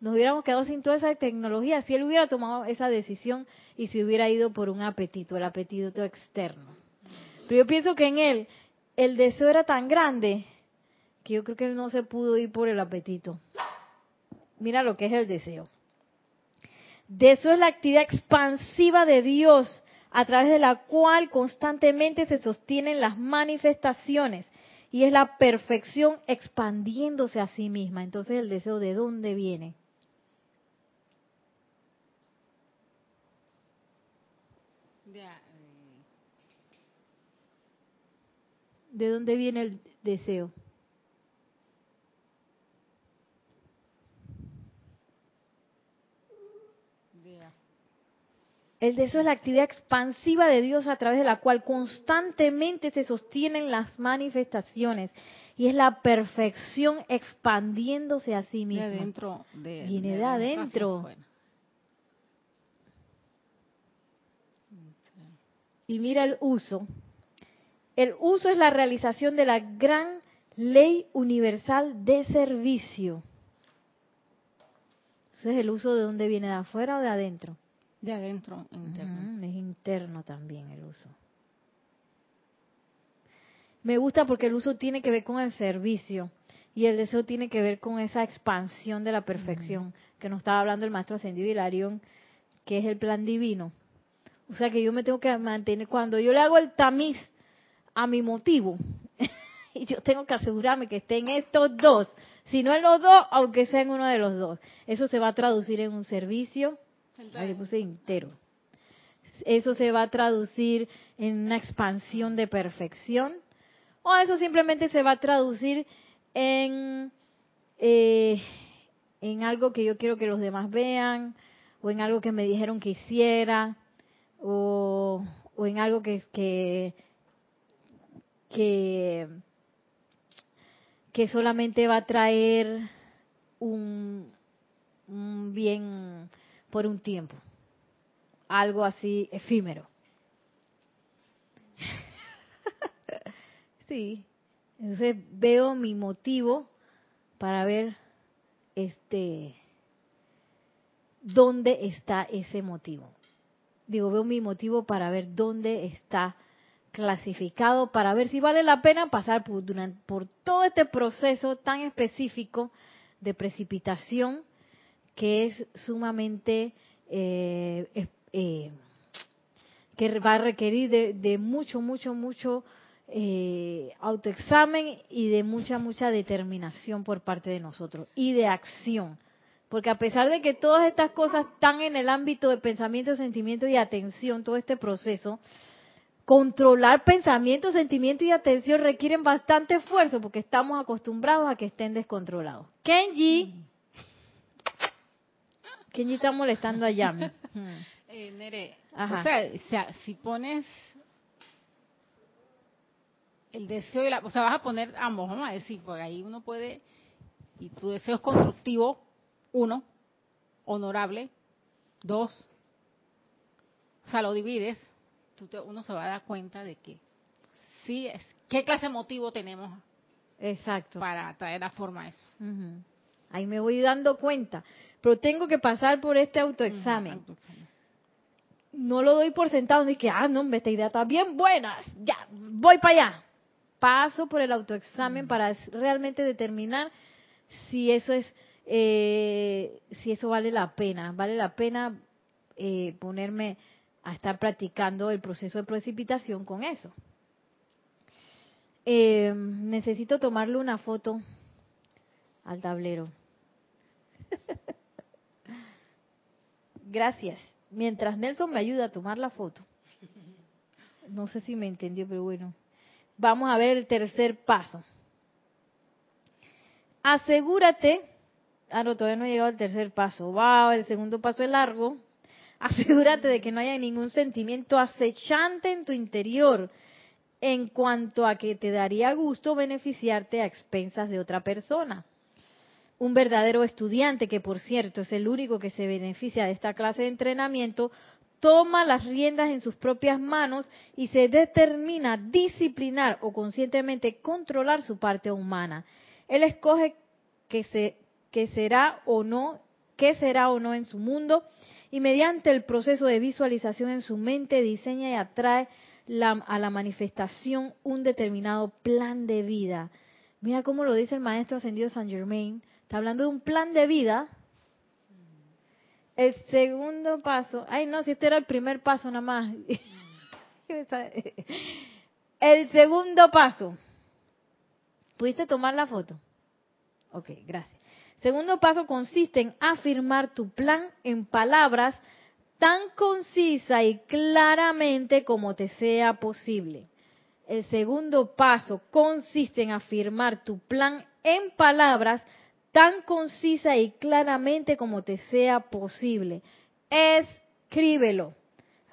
Nos hubiéramos quedado sin toda esa tecnología si él hubiera tomado esa decisión y se hubiera ido por un apetito, el apetito externo. Pero yo pienso que en él el deseo era tan grande que yo creo que no se pudo ir por el apetito. Mira lo que es el deseo. Deseo es la actividad expansiva de Dios a través de la cual constantemente se sostienen las manifestaciones y es la perfección expandiéndose a sí misma. Entonces el deseo de dónde viene? ¿De dónde viene el deseo? El deseo es la actividad expansiva de Dios a través de la cual constantemente se sostienen las manifestaciones y es la perfección expandiéndose a sí misma. De adentro, de, Viene de, adentro. Y mira el uso. El uso es la realización de la gran ley universal de servicio. Entonces, ¿el uso de dónde viene? ¿De afuera o de adentro? De adentro, interno. es interno también el uso. Me gusta porque el uso tiene que ver con el servicio y el deseo tiene que ver con esa expansión de la perfección que nos estaba hablando el maestro ascendido Hilarión, que es el plan divino. O sea que yo me tengo que mantener, cuando yo le hago el tamiz a mi motivo, y yo tengo que asegurarme que esté en estos dos, si no en los dos, aunque sea en uno de los dos. Eso se va a traducir en un servicio, le puse entero. Eso se va a traducir en una expansión de perfección, o eso simplemente se va a traducir en, eh, en algo que yo quiero que los demás vean, o en algo que me dijeron que hiciera, o, o en algo que, que, que, que solamente va a traer un, un bien por un tiempo, algo así efímero. sí, entonces veo mi motivo para ver este dónde está ese motivo. Digo, veo mi motivo para ver dónde está clasificado, para ver si vale la pena pasar por, durante, por todo este proceso tan específico de precipitación que es sumamente eh, eh, que va a requerir de, de mucho, mucho, mucho eh, autoexamen y de mucha, mucha determinación por parte de nosotros y de acción. Porque a pesar de que todas estas cosas están en el ámbito de pensamiento, sentimiento y atención, todo este proceso, controlar pensamiento, sentimiento y atención requieren bastante esfuerzo porque estamos acostumbrados a que estén descontrolados. Kenji, Kenji está molestando a Yami. Eh, Nere, o sea, si pones el deseo y la, o sea, vas a poner ambos, vamos a decir, porque ahí uno puede, y tu deseo es constructivo, uno, honorable, dos, o sea, lo divides, tú uno se va a dar cuenta de que sí es, qué clase de motivo tenemos Exacto. para traer a forma eso. Ahí me voy dando cuenta, pero tengo que pasar por este autoexamen. No lo doy por sentado, ni que, ah, no, esta idea está bien buena, ya, voy para allá paso por el autoexamen mm. para realmente determinar si eso es, eh, si eso vale la pena, vale la pena eh, ponerme a estar practicando el proceso de precipitación con eso. Eh, necesito tomarle una foto al tablero. Gracias. Mientras Nelson me ayuda a tomar la foto. No sé si me entendió, pero bueno vamos a ver el tercer paso. Asegúrate, ah no, todavía no he llegado al tercer paso, wow, el segundo paso es largo. Asegúrate de que no haya ningún sentimiento acechante en tu interior en cuanto a que te daría gusto beneficiarte a expensas de otra persona. Un verdadero estudiante, que por cierto es el único que se beneficia de esta clase de entrenamiento, toma las riendas en sus propias manos y se determina disciplinar o conscientemente controlar su parte humana. Él escoge que, se, que será o no, qué será o no en su mundo y mediante el proceso de visualización en su mente diseña y atrae a la manifestación un determinado plan de vida. Mira cómo lo dice el maestro ascendido San Germain. Está hablando de un plan de vida el segundo paso, ay no, si este era el primer paso nada más. el segundo paso. ¿Pudiste tomar la foto? Ok, gracias. Segundo paso consiste en afirmar tu plan en palabras tan concisa y claramente como te sea posible. El segundo paso consiste en afirmar tu plan en palabras tan concisa y claramente como te sea posible. Escríbelo.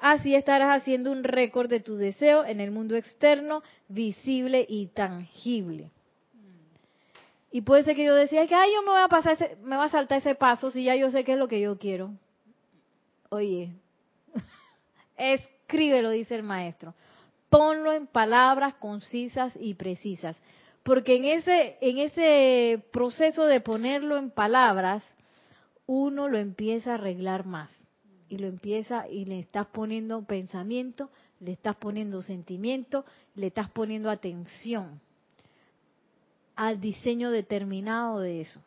Así estarás haciendo un récord de tu deseo en el mundo externo, visible y tangible. Y puede ser que yo decía que, ay, yo me voy a pasar, ese, me voy a saltar ese paso si ya yo sé qué es lo que yo quiero. Oye, escríbelo, dice el maestro. Ponlo en palabras concisas y precisas porque en ese, en ese proceso de ponerlo en palabras, uno lo empieza a arreglar más. y lo empieza y le estás poniendo pensamiento, le estás poniendo sentimiento, le estás poniendo atención al diseño determinado de eso.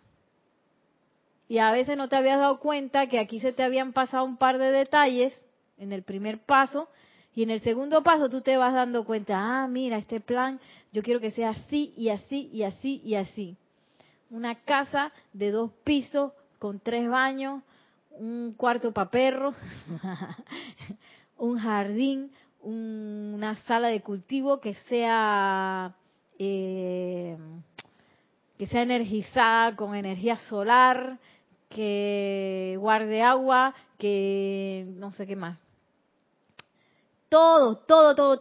Y a veces no te habías dado cuenta que aquí se te habían pasado un par de detalles en el primer paso y en el segundo paso tú te vas dando cuenta, ah, mira, este plan yo quiero que sea así y así y así y así. Una casa de dos pisos con tres baños, un cuarto para perros, un jardín, una sala de cultivo que sea eh, que sea energizada con energía solar, que guarde agua, que no sé qué más. Todo, todo, todo.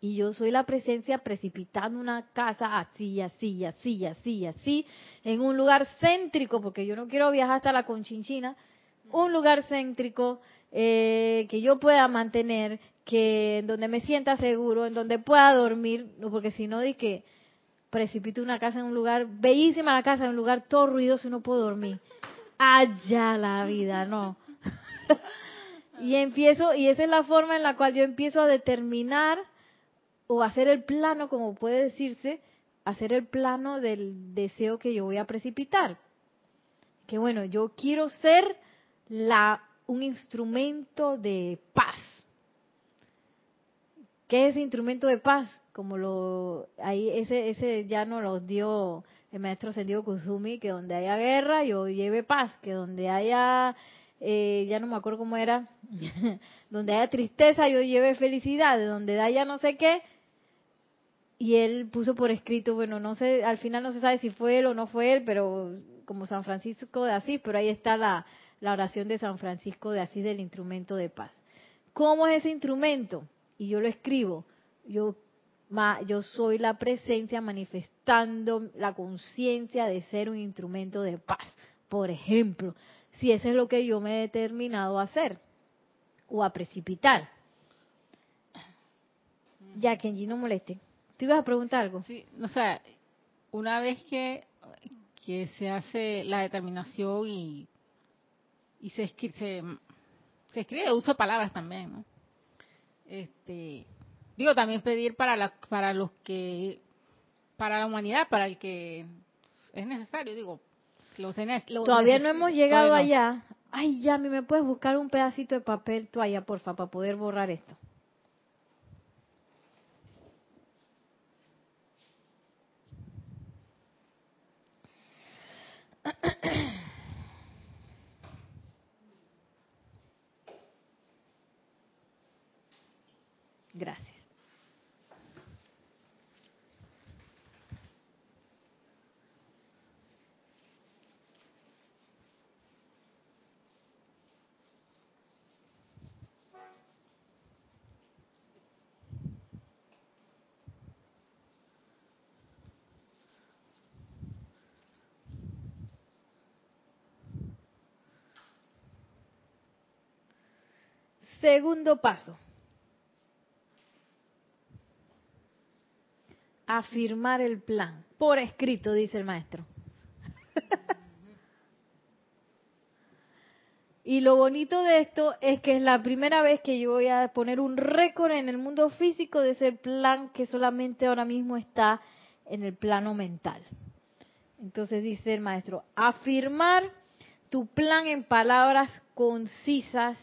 Y yo soy la presencia precipitando una casa así, así, así, así, así, en un lugar céntrico, porque yo no quiero viajar hasta la Conchinchina, un lugar céntrico eh, que yo pueda mantener, que en donde me sienta seguro, en donde pueda dormir, porque si no, que precipito una casa en un lugar, bellísima la casa, en un lugar todo ruidoso y no puedo dormir. Allá la vida, no. Y empiezo, y esa es la forma en la cual yo empiezo a determinar o hacer el plano, como puede decirse, hacer el plano del deseo que yo voy a precipitar. Que bueno, yo quiero ser la un instrumento de paz. ¿Qué es instrumento de paz? Como lo ahí ese ese ya nos lo dio el maestro Sendido Kuzumi, que donde haya guerra yo lleve paz, que donde haya eh, ya no me acuerdo cómo era, donde haya tristeza yo lleve felicidad, de donde haya no sé qué, y él puso por escrito, bueno, no sé, al final no se sabe si fue él o no fue él, pero como San Francisco de Asís, pero ahí está la, la oración de San Francisco de Asís del instrumento de paz. ¿Cómo es ese instrumento? Y yo lo escribo. Yo, yo soy la presencia manifestando la conciencia de ser un instrumento de paz. Por ejemplo, si eso es lo que yo me he determinado a hacer o a precipitar. Ya, Kenji, no moleste. ¿Tú ibas a preguntar algo? Sí, o sea, una vez que, que se hace la determinación y y se, se, se escribe uso de palabras también, ¿no? Este, digo, también pedir para, la, para los que, para la humanidad, para el que es necesario, digo, los, Todavía no hemos llegado allá. Ay, ya, ¿me puedes buscar un pedacito de papel toalla, porfa, para poder borrar esto? Gracias. Segundo paso. afirmar el plan, por escrito, dice el maestro. y lo bonito de esto es que es la primera vez que yo voy a poner un récord en el mundo físico de ese plan que solamente ahora mismo está en el plano mental. Entonces dice el maestro, afirmar tu plan en palabras concisas,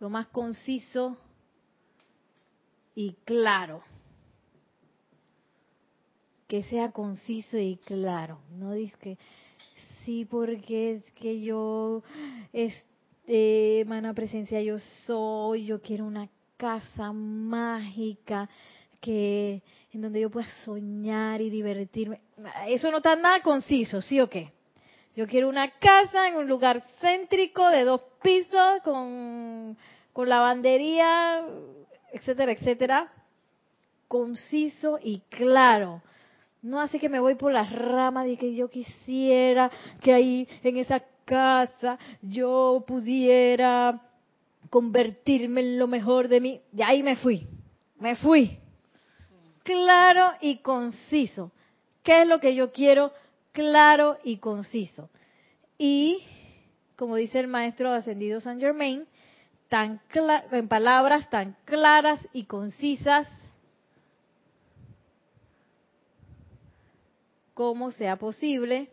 lo más conciso y claro. Que sea conciso y claro. No dice que sí, porque es que yo, este, mana presencia, yo soy, yo quiero una casa mágica que en donde yo pueda soñar y divertirme. Eso no está nada conciso, ¿sí o qué? Yo quiero una casa en un lugar céntrico de dos pisos con, con lavandería etcétera, etcétera, conciso y claro. No así que me voy por las ramas de que yo quisiera que ahí en esa casa yo pudiera convertirme en lo mejor de mí. Y ahí me fui, me fui. Claro y conciso. ¿Qué es lo que yo quiero? Claro y conciso. y, como dice el maestro ascendido San Germain, tan en palabras tan claras y concisas como sea posible.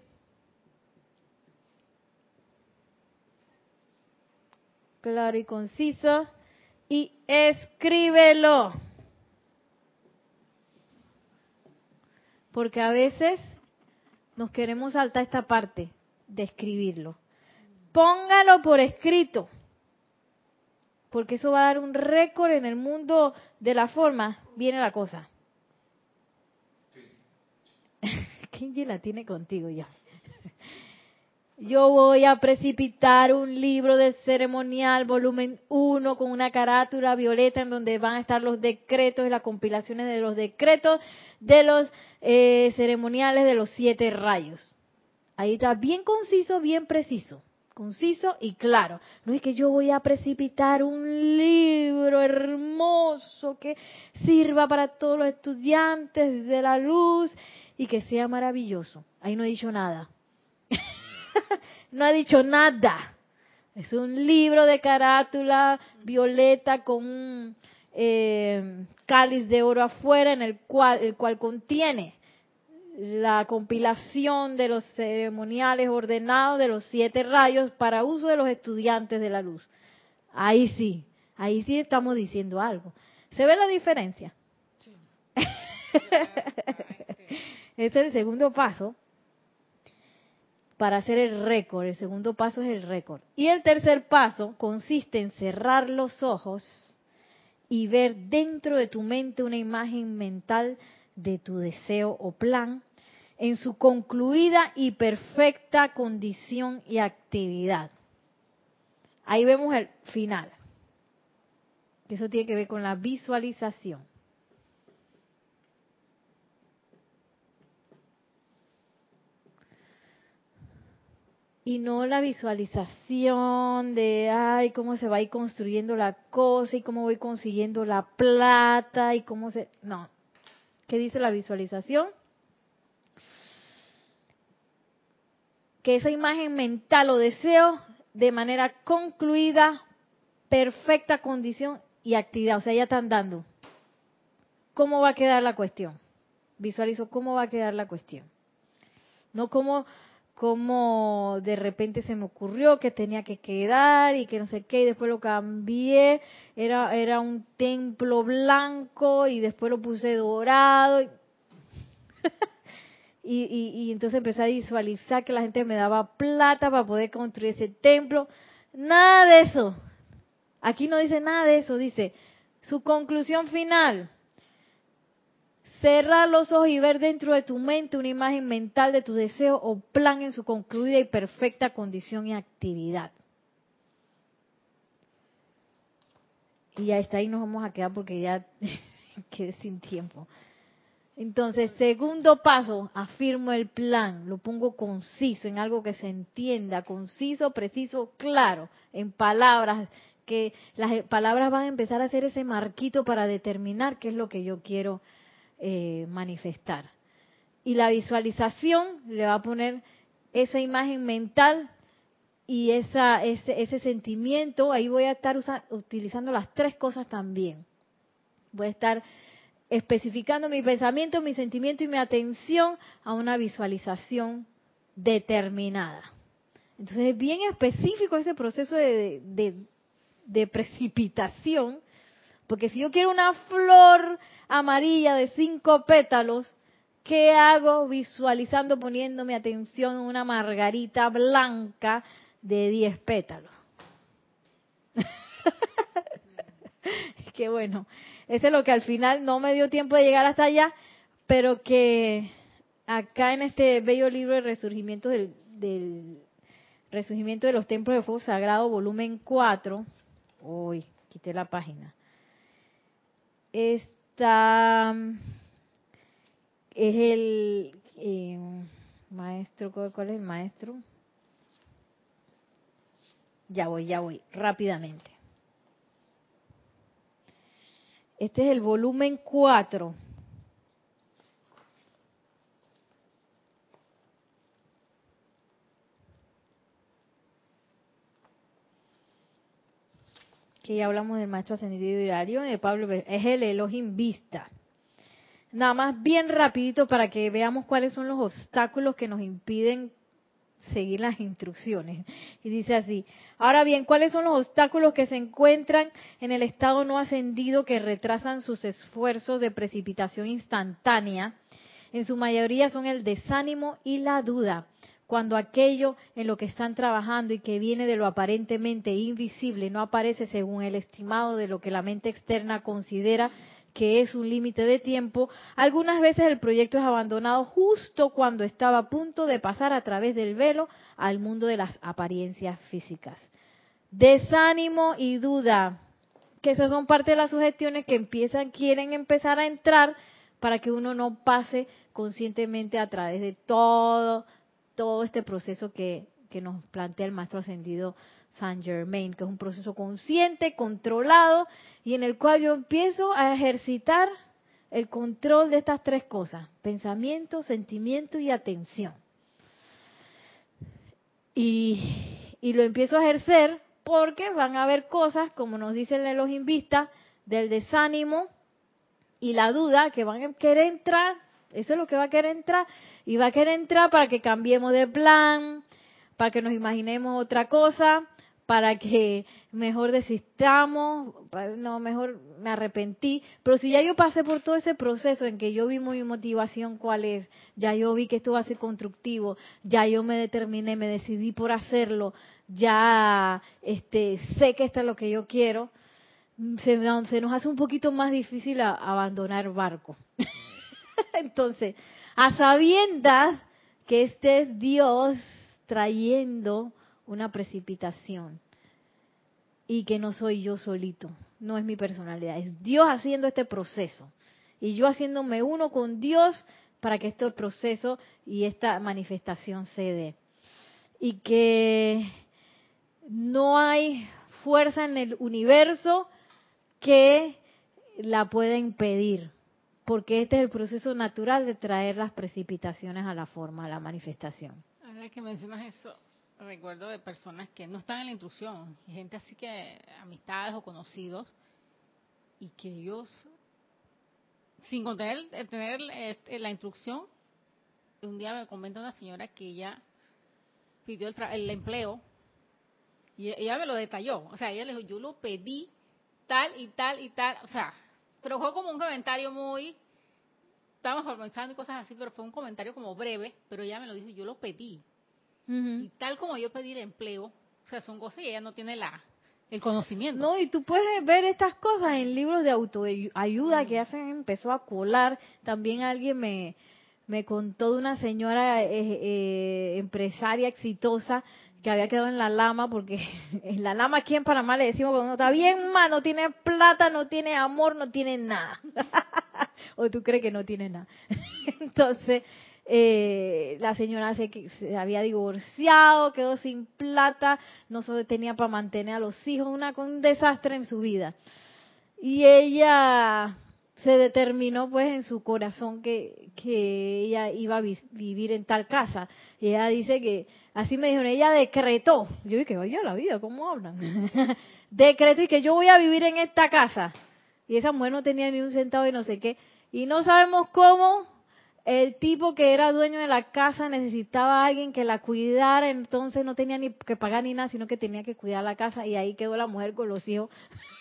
Claro y conciso. Y escríbelo. Porque a veces nos queremos saltar esta parte de escribirlo. Póngalo por escrito. Porque eso va a dar un récord en el mundo de la forma. Viene la cosa. ¿Quién la tiene contigo ya? Yo voy a precipitar un libro de ceremonial, volumen 1, con una carátula violeta en donde van a estar los decretos y las compilaciones de los decretos de los eh, ceremoniales de los siete rayos. Ahí está bien conciso, bien preciso. Conciso y claro. No es que yo voy a precipitar un libro hermoso que sirva para todos los estudiantes de la luz y que sea maravilloso. Ahí no he dicho nada. no ha dicho nada. Es un libro de carátula violeta con un eh, cáliz de oro afuera en el cual, el cual contiene la compilación de los ceremoniales ordenados de los siete rayos para uso de los estudiantes de la luz. Ahí sí, ahí sí estamos diciendo algo. ¿Se ve la diferencia? Sí. Es el segundo paso para hacer el récord. El segundo paso es el récord. Y el tercer paso consiste en cerrar los ojos y ver dentro de tu mente una imagen mental de tu deseo o plan en su concluida y perfecta condición y actividad. Ahí vemos el final. Eso tiene que ver con la visualización. y no la visualización de, ay, cómo se va a ir construyendo la cosa y cómo voy consiguiendo la plata y cómo se... No. ¿Qué dice la visualización? Que esa imagen mental o deseo de manera concluida, perfecta condición y actividad, o sea, ya están dando. ¿Cómo va a quedar la cuestión? Visualizo cómo va a quedar la cuestión. No como cómo de repente se me ocurrió que tenía que quedar y que no sé qué, y después lo cambié, era, era un templo blanco y después lo puse dorado. Y, y, entonces empecé a visualizar que la gente me daba plata para poder construir ese templo. Nada de eso. Aquí no dice nada de eso, dice su conclusión final cerrar los ojos y ver dentro de tu mente una imagen mental de tu deseo o plan en su concluida y perfecta condición y actividad. Y ya está ahí nos vamos a quedar porque ya quedé sin tiempo. Entonces, segundo paso, afirmo el plan, lo pongo conciso, en algo que se entienda, conciso, preciso, claro, en palabras, que las palabras van a empezar a hacer ese marquito para determinar qué es lo que yo quiero eh, manifestar. Y la visualización le va a poner esa imagen mental y esa, ese, ese sentimiento. Ahí voy a estar utilizando las tres cosas también. Voy a estar especificando mi pensamiento, mi sentimiento y mi atención a una visualización determinada. Entonces es bien específico ese proceso de, de precipitación porque si yo quiero una flor amarilla de cinco pétalos, ¿qué hago visualizando, poniendo mi atención en una margarita blanca de diez pétalos? Qué bueno. Eso es lo que al final no me dio tiempo de llegar hasta allá, pero que acá en este bello libro de resurgimiento del, del resurgimiento de los templos de fuego sagrado, volumen 4, uy, quité la página esta es el eh, maestro, ¿cuál es el maestro? Ya voy, ya voy, rápidamente. Este es el volumen 4. Que ya hablamos del maestro ascendido Hilario, de Pablo, es el Elohim Vista. Nada más bien rapidito para que veamos cuáles son los obstáculos que nos impiden seguir las instrucciones. Y dice así, ahora bien, ¿cuáles son los obstáculos que se encuentran en el estado no ascendido que retrasan sus esfuerzos de precipitación instantánea? En su mayoría son el desánimo y la duda. Cuando aquello en lo que están trabajando y que viene de lo aparentemente invisible no aparece según el estimado de lo que la mente externa considera que es un límite de tiempo, algunas veces el proyecto es abandonado justo cuando estaba a punto de pasar a través del velo al mundo de las apariencias físicas. Desánimo y duda, que esas son parte de las sugestiones que empiezan, quieren empezar a entrar para que uno no pase conscientemente a través de todo, todo este proceso que, que nos plantea el maestro ascendido Saint Germain, que es un proceso consciente, controlado, y en el cual yo empiezo a ejercitar el control de estas tres cosas, pensamiento, sentimiento y atención. Y, y lo empiezo a ejercer porque van a haber cosas, como nos dicen los invistas, del desánimo y la duda que van a querer entrar, eso es lo que va a querer entrar, y va a querer entrar para que cambiemos de plan, para que nos imaginemos otra cosa, para que mejor desistamos, no, mejor me arrepentí. Pero si ya yo pasé por todo ese proceso en que yo vi mi motivación cuál es, ya yo vi que esto va a ser constructivo, ya yo me determiné, me decidí por hacerlo, ya este, sé que esto es lo que yo quiero, se, se nos hace un poquito más difícil abandonar barco. Entonces, a sabiendas que este es Dios trayendo una precipitación y que no soy yo solito, no es mi personalidad, es Dios haciendo este proceso y yo haciéndome uno con Dios para que este proceso y esta manifestación se dé. Y que no hay fuerza en el universo que la pueda impedir, porque este es el proceso natural de traer las precipitaciones a la forma, a la manifestación. Ahora que mencionas eso, recuerdo de personas que no están en la instrucción, gente así que amistades o conocidos, y que ellos, sin tener, tener este, la instrucción, un día me comenta una señora que ella pidió el, empleo y ella me lo detalló. O sea, ella le dijo, yo lo pedí tal y tal y tal. O sea, pero fue como un comentario muy... Estábamos organizando y cosas así, pero fue un comentario como breve, pero ella me lo dijo, yo lo pedí. Y tal como yo pedir empleo, o sea, son cosas y ella no tiene la el conocimiento. No, y tú puedes ver estas cosas en libros de autoayuda que hacen, empezó a colar. También alguien me, me contó de una señora eh, eh, empresaria exitosa que había quedado en la lama, porque en la lama aquí en Panamá le decimos cuando está bien mal, no tiene plata, no tiene amor, no tiene nada. o tú crees que no tiene nada. Entonces, eh, la señora se, había divorciado, quedó sin plata, no solo tenía para mantener a los hijos, una, un desastre en su vida. Y ella se determinó pues en su corazón que, que ella iba a vivir en tal casa. Y ella dice que, así me dijeron, ella decretó, yo dije, vaya la vida, ¿cómo hablan? decretó y que yo voy a vivir en esta casa. Y esa mujer no tenía ni un centavo y no sé qué. Y no sabemos cómo, el tipo que era dueño de la casa necesitaba a alguien que la cuidara, entonces no tenía ni que pagar ni nada, sino que tenía que cuidar la casa y ahí quedó la mujer con los hijos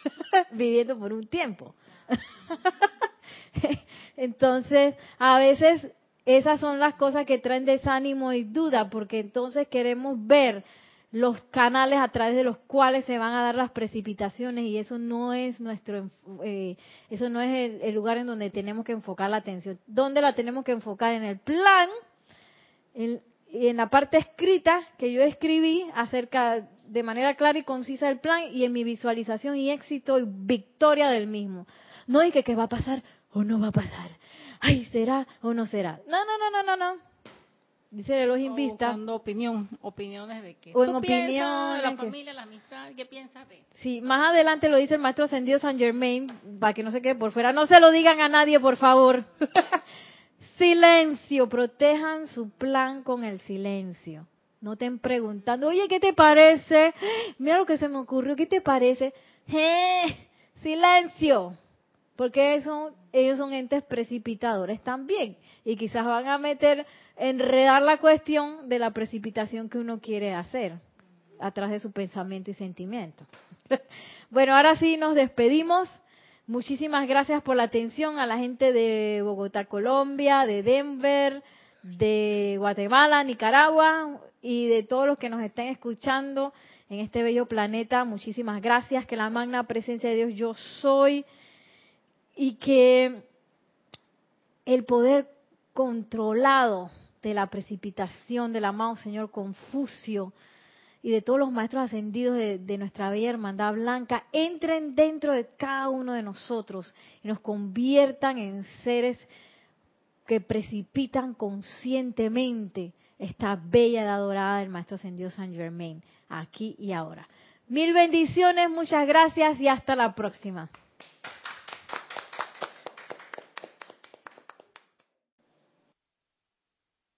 viviendo por un tiempo. entonces, a veces esas son las cosas que traen desánimo y duda, porque entonces queremos ver los canales a través de los cuales se van a dar las precipitaciones y eso no es nuestro eh, eso no es el, lugar en donde tenemos que enfocar la atención. ¿Dónde la tenemos que enfocar en el plan en, en la parte escrita que yo escribí acerca de manera clara y concisa del plan y en mi visualización y éxito y victoria del mismo no hay que qué va a pasar o no va a pasar ay será o no será no no no no no no dice los invistas. Cuando opinión, opiniones de qué. O en opinión. la familia, la amistad, ¿qué piensas de? Sí, más adelante lo dice el maestro ascendido San Germain, para que no se quede por fuera. No se lo digan a nadie, por favor. silencio, protejan su plan con el silencio. No estén preguntando, oye, ¿qué te parece? Mira lo que se me ocurrió, ¿qué te parece? ¡Eh! Silencio. Porque son, ellos son entes precipitadores también. Y quizás van a meter, enredar la cuestión de la precipitación que uno quiere hacer a través de su pensamiento y sentimiento. bueno, ahora sí nos despedimos. Muchísimas gracias por la atención a la gente de Bogotá, Colombia, de Denver, de Guatemala, Nicaragua y de todos los que nos estén escuchando en este bello planeta. Muchísimas gracias. Que la magna presencia de Dios yo soy y que el poder controlado de la precipitación del amado Señor Confucio y de todos los maestros ascendidos de, nuestra bella hermandad blanca entren dentro de cada uno de nosotros y nos conviertan en seres que precipitan conscientemente esta bella y adorada del Maestro Ascendido San Germain, aquí y ahora. Mil bendiciones, muchas gracias y hasta la próxima.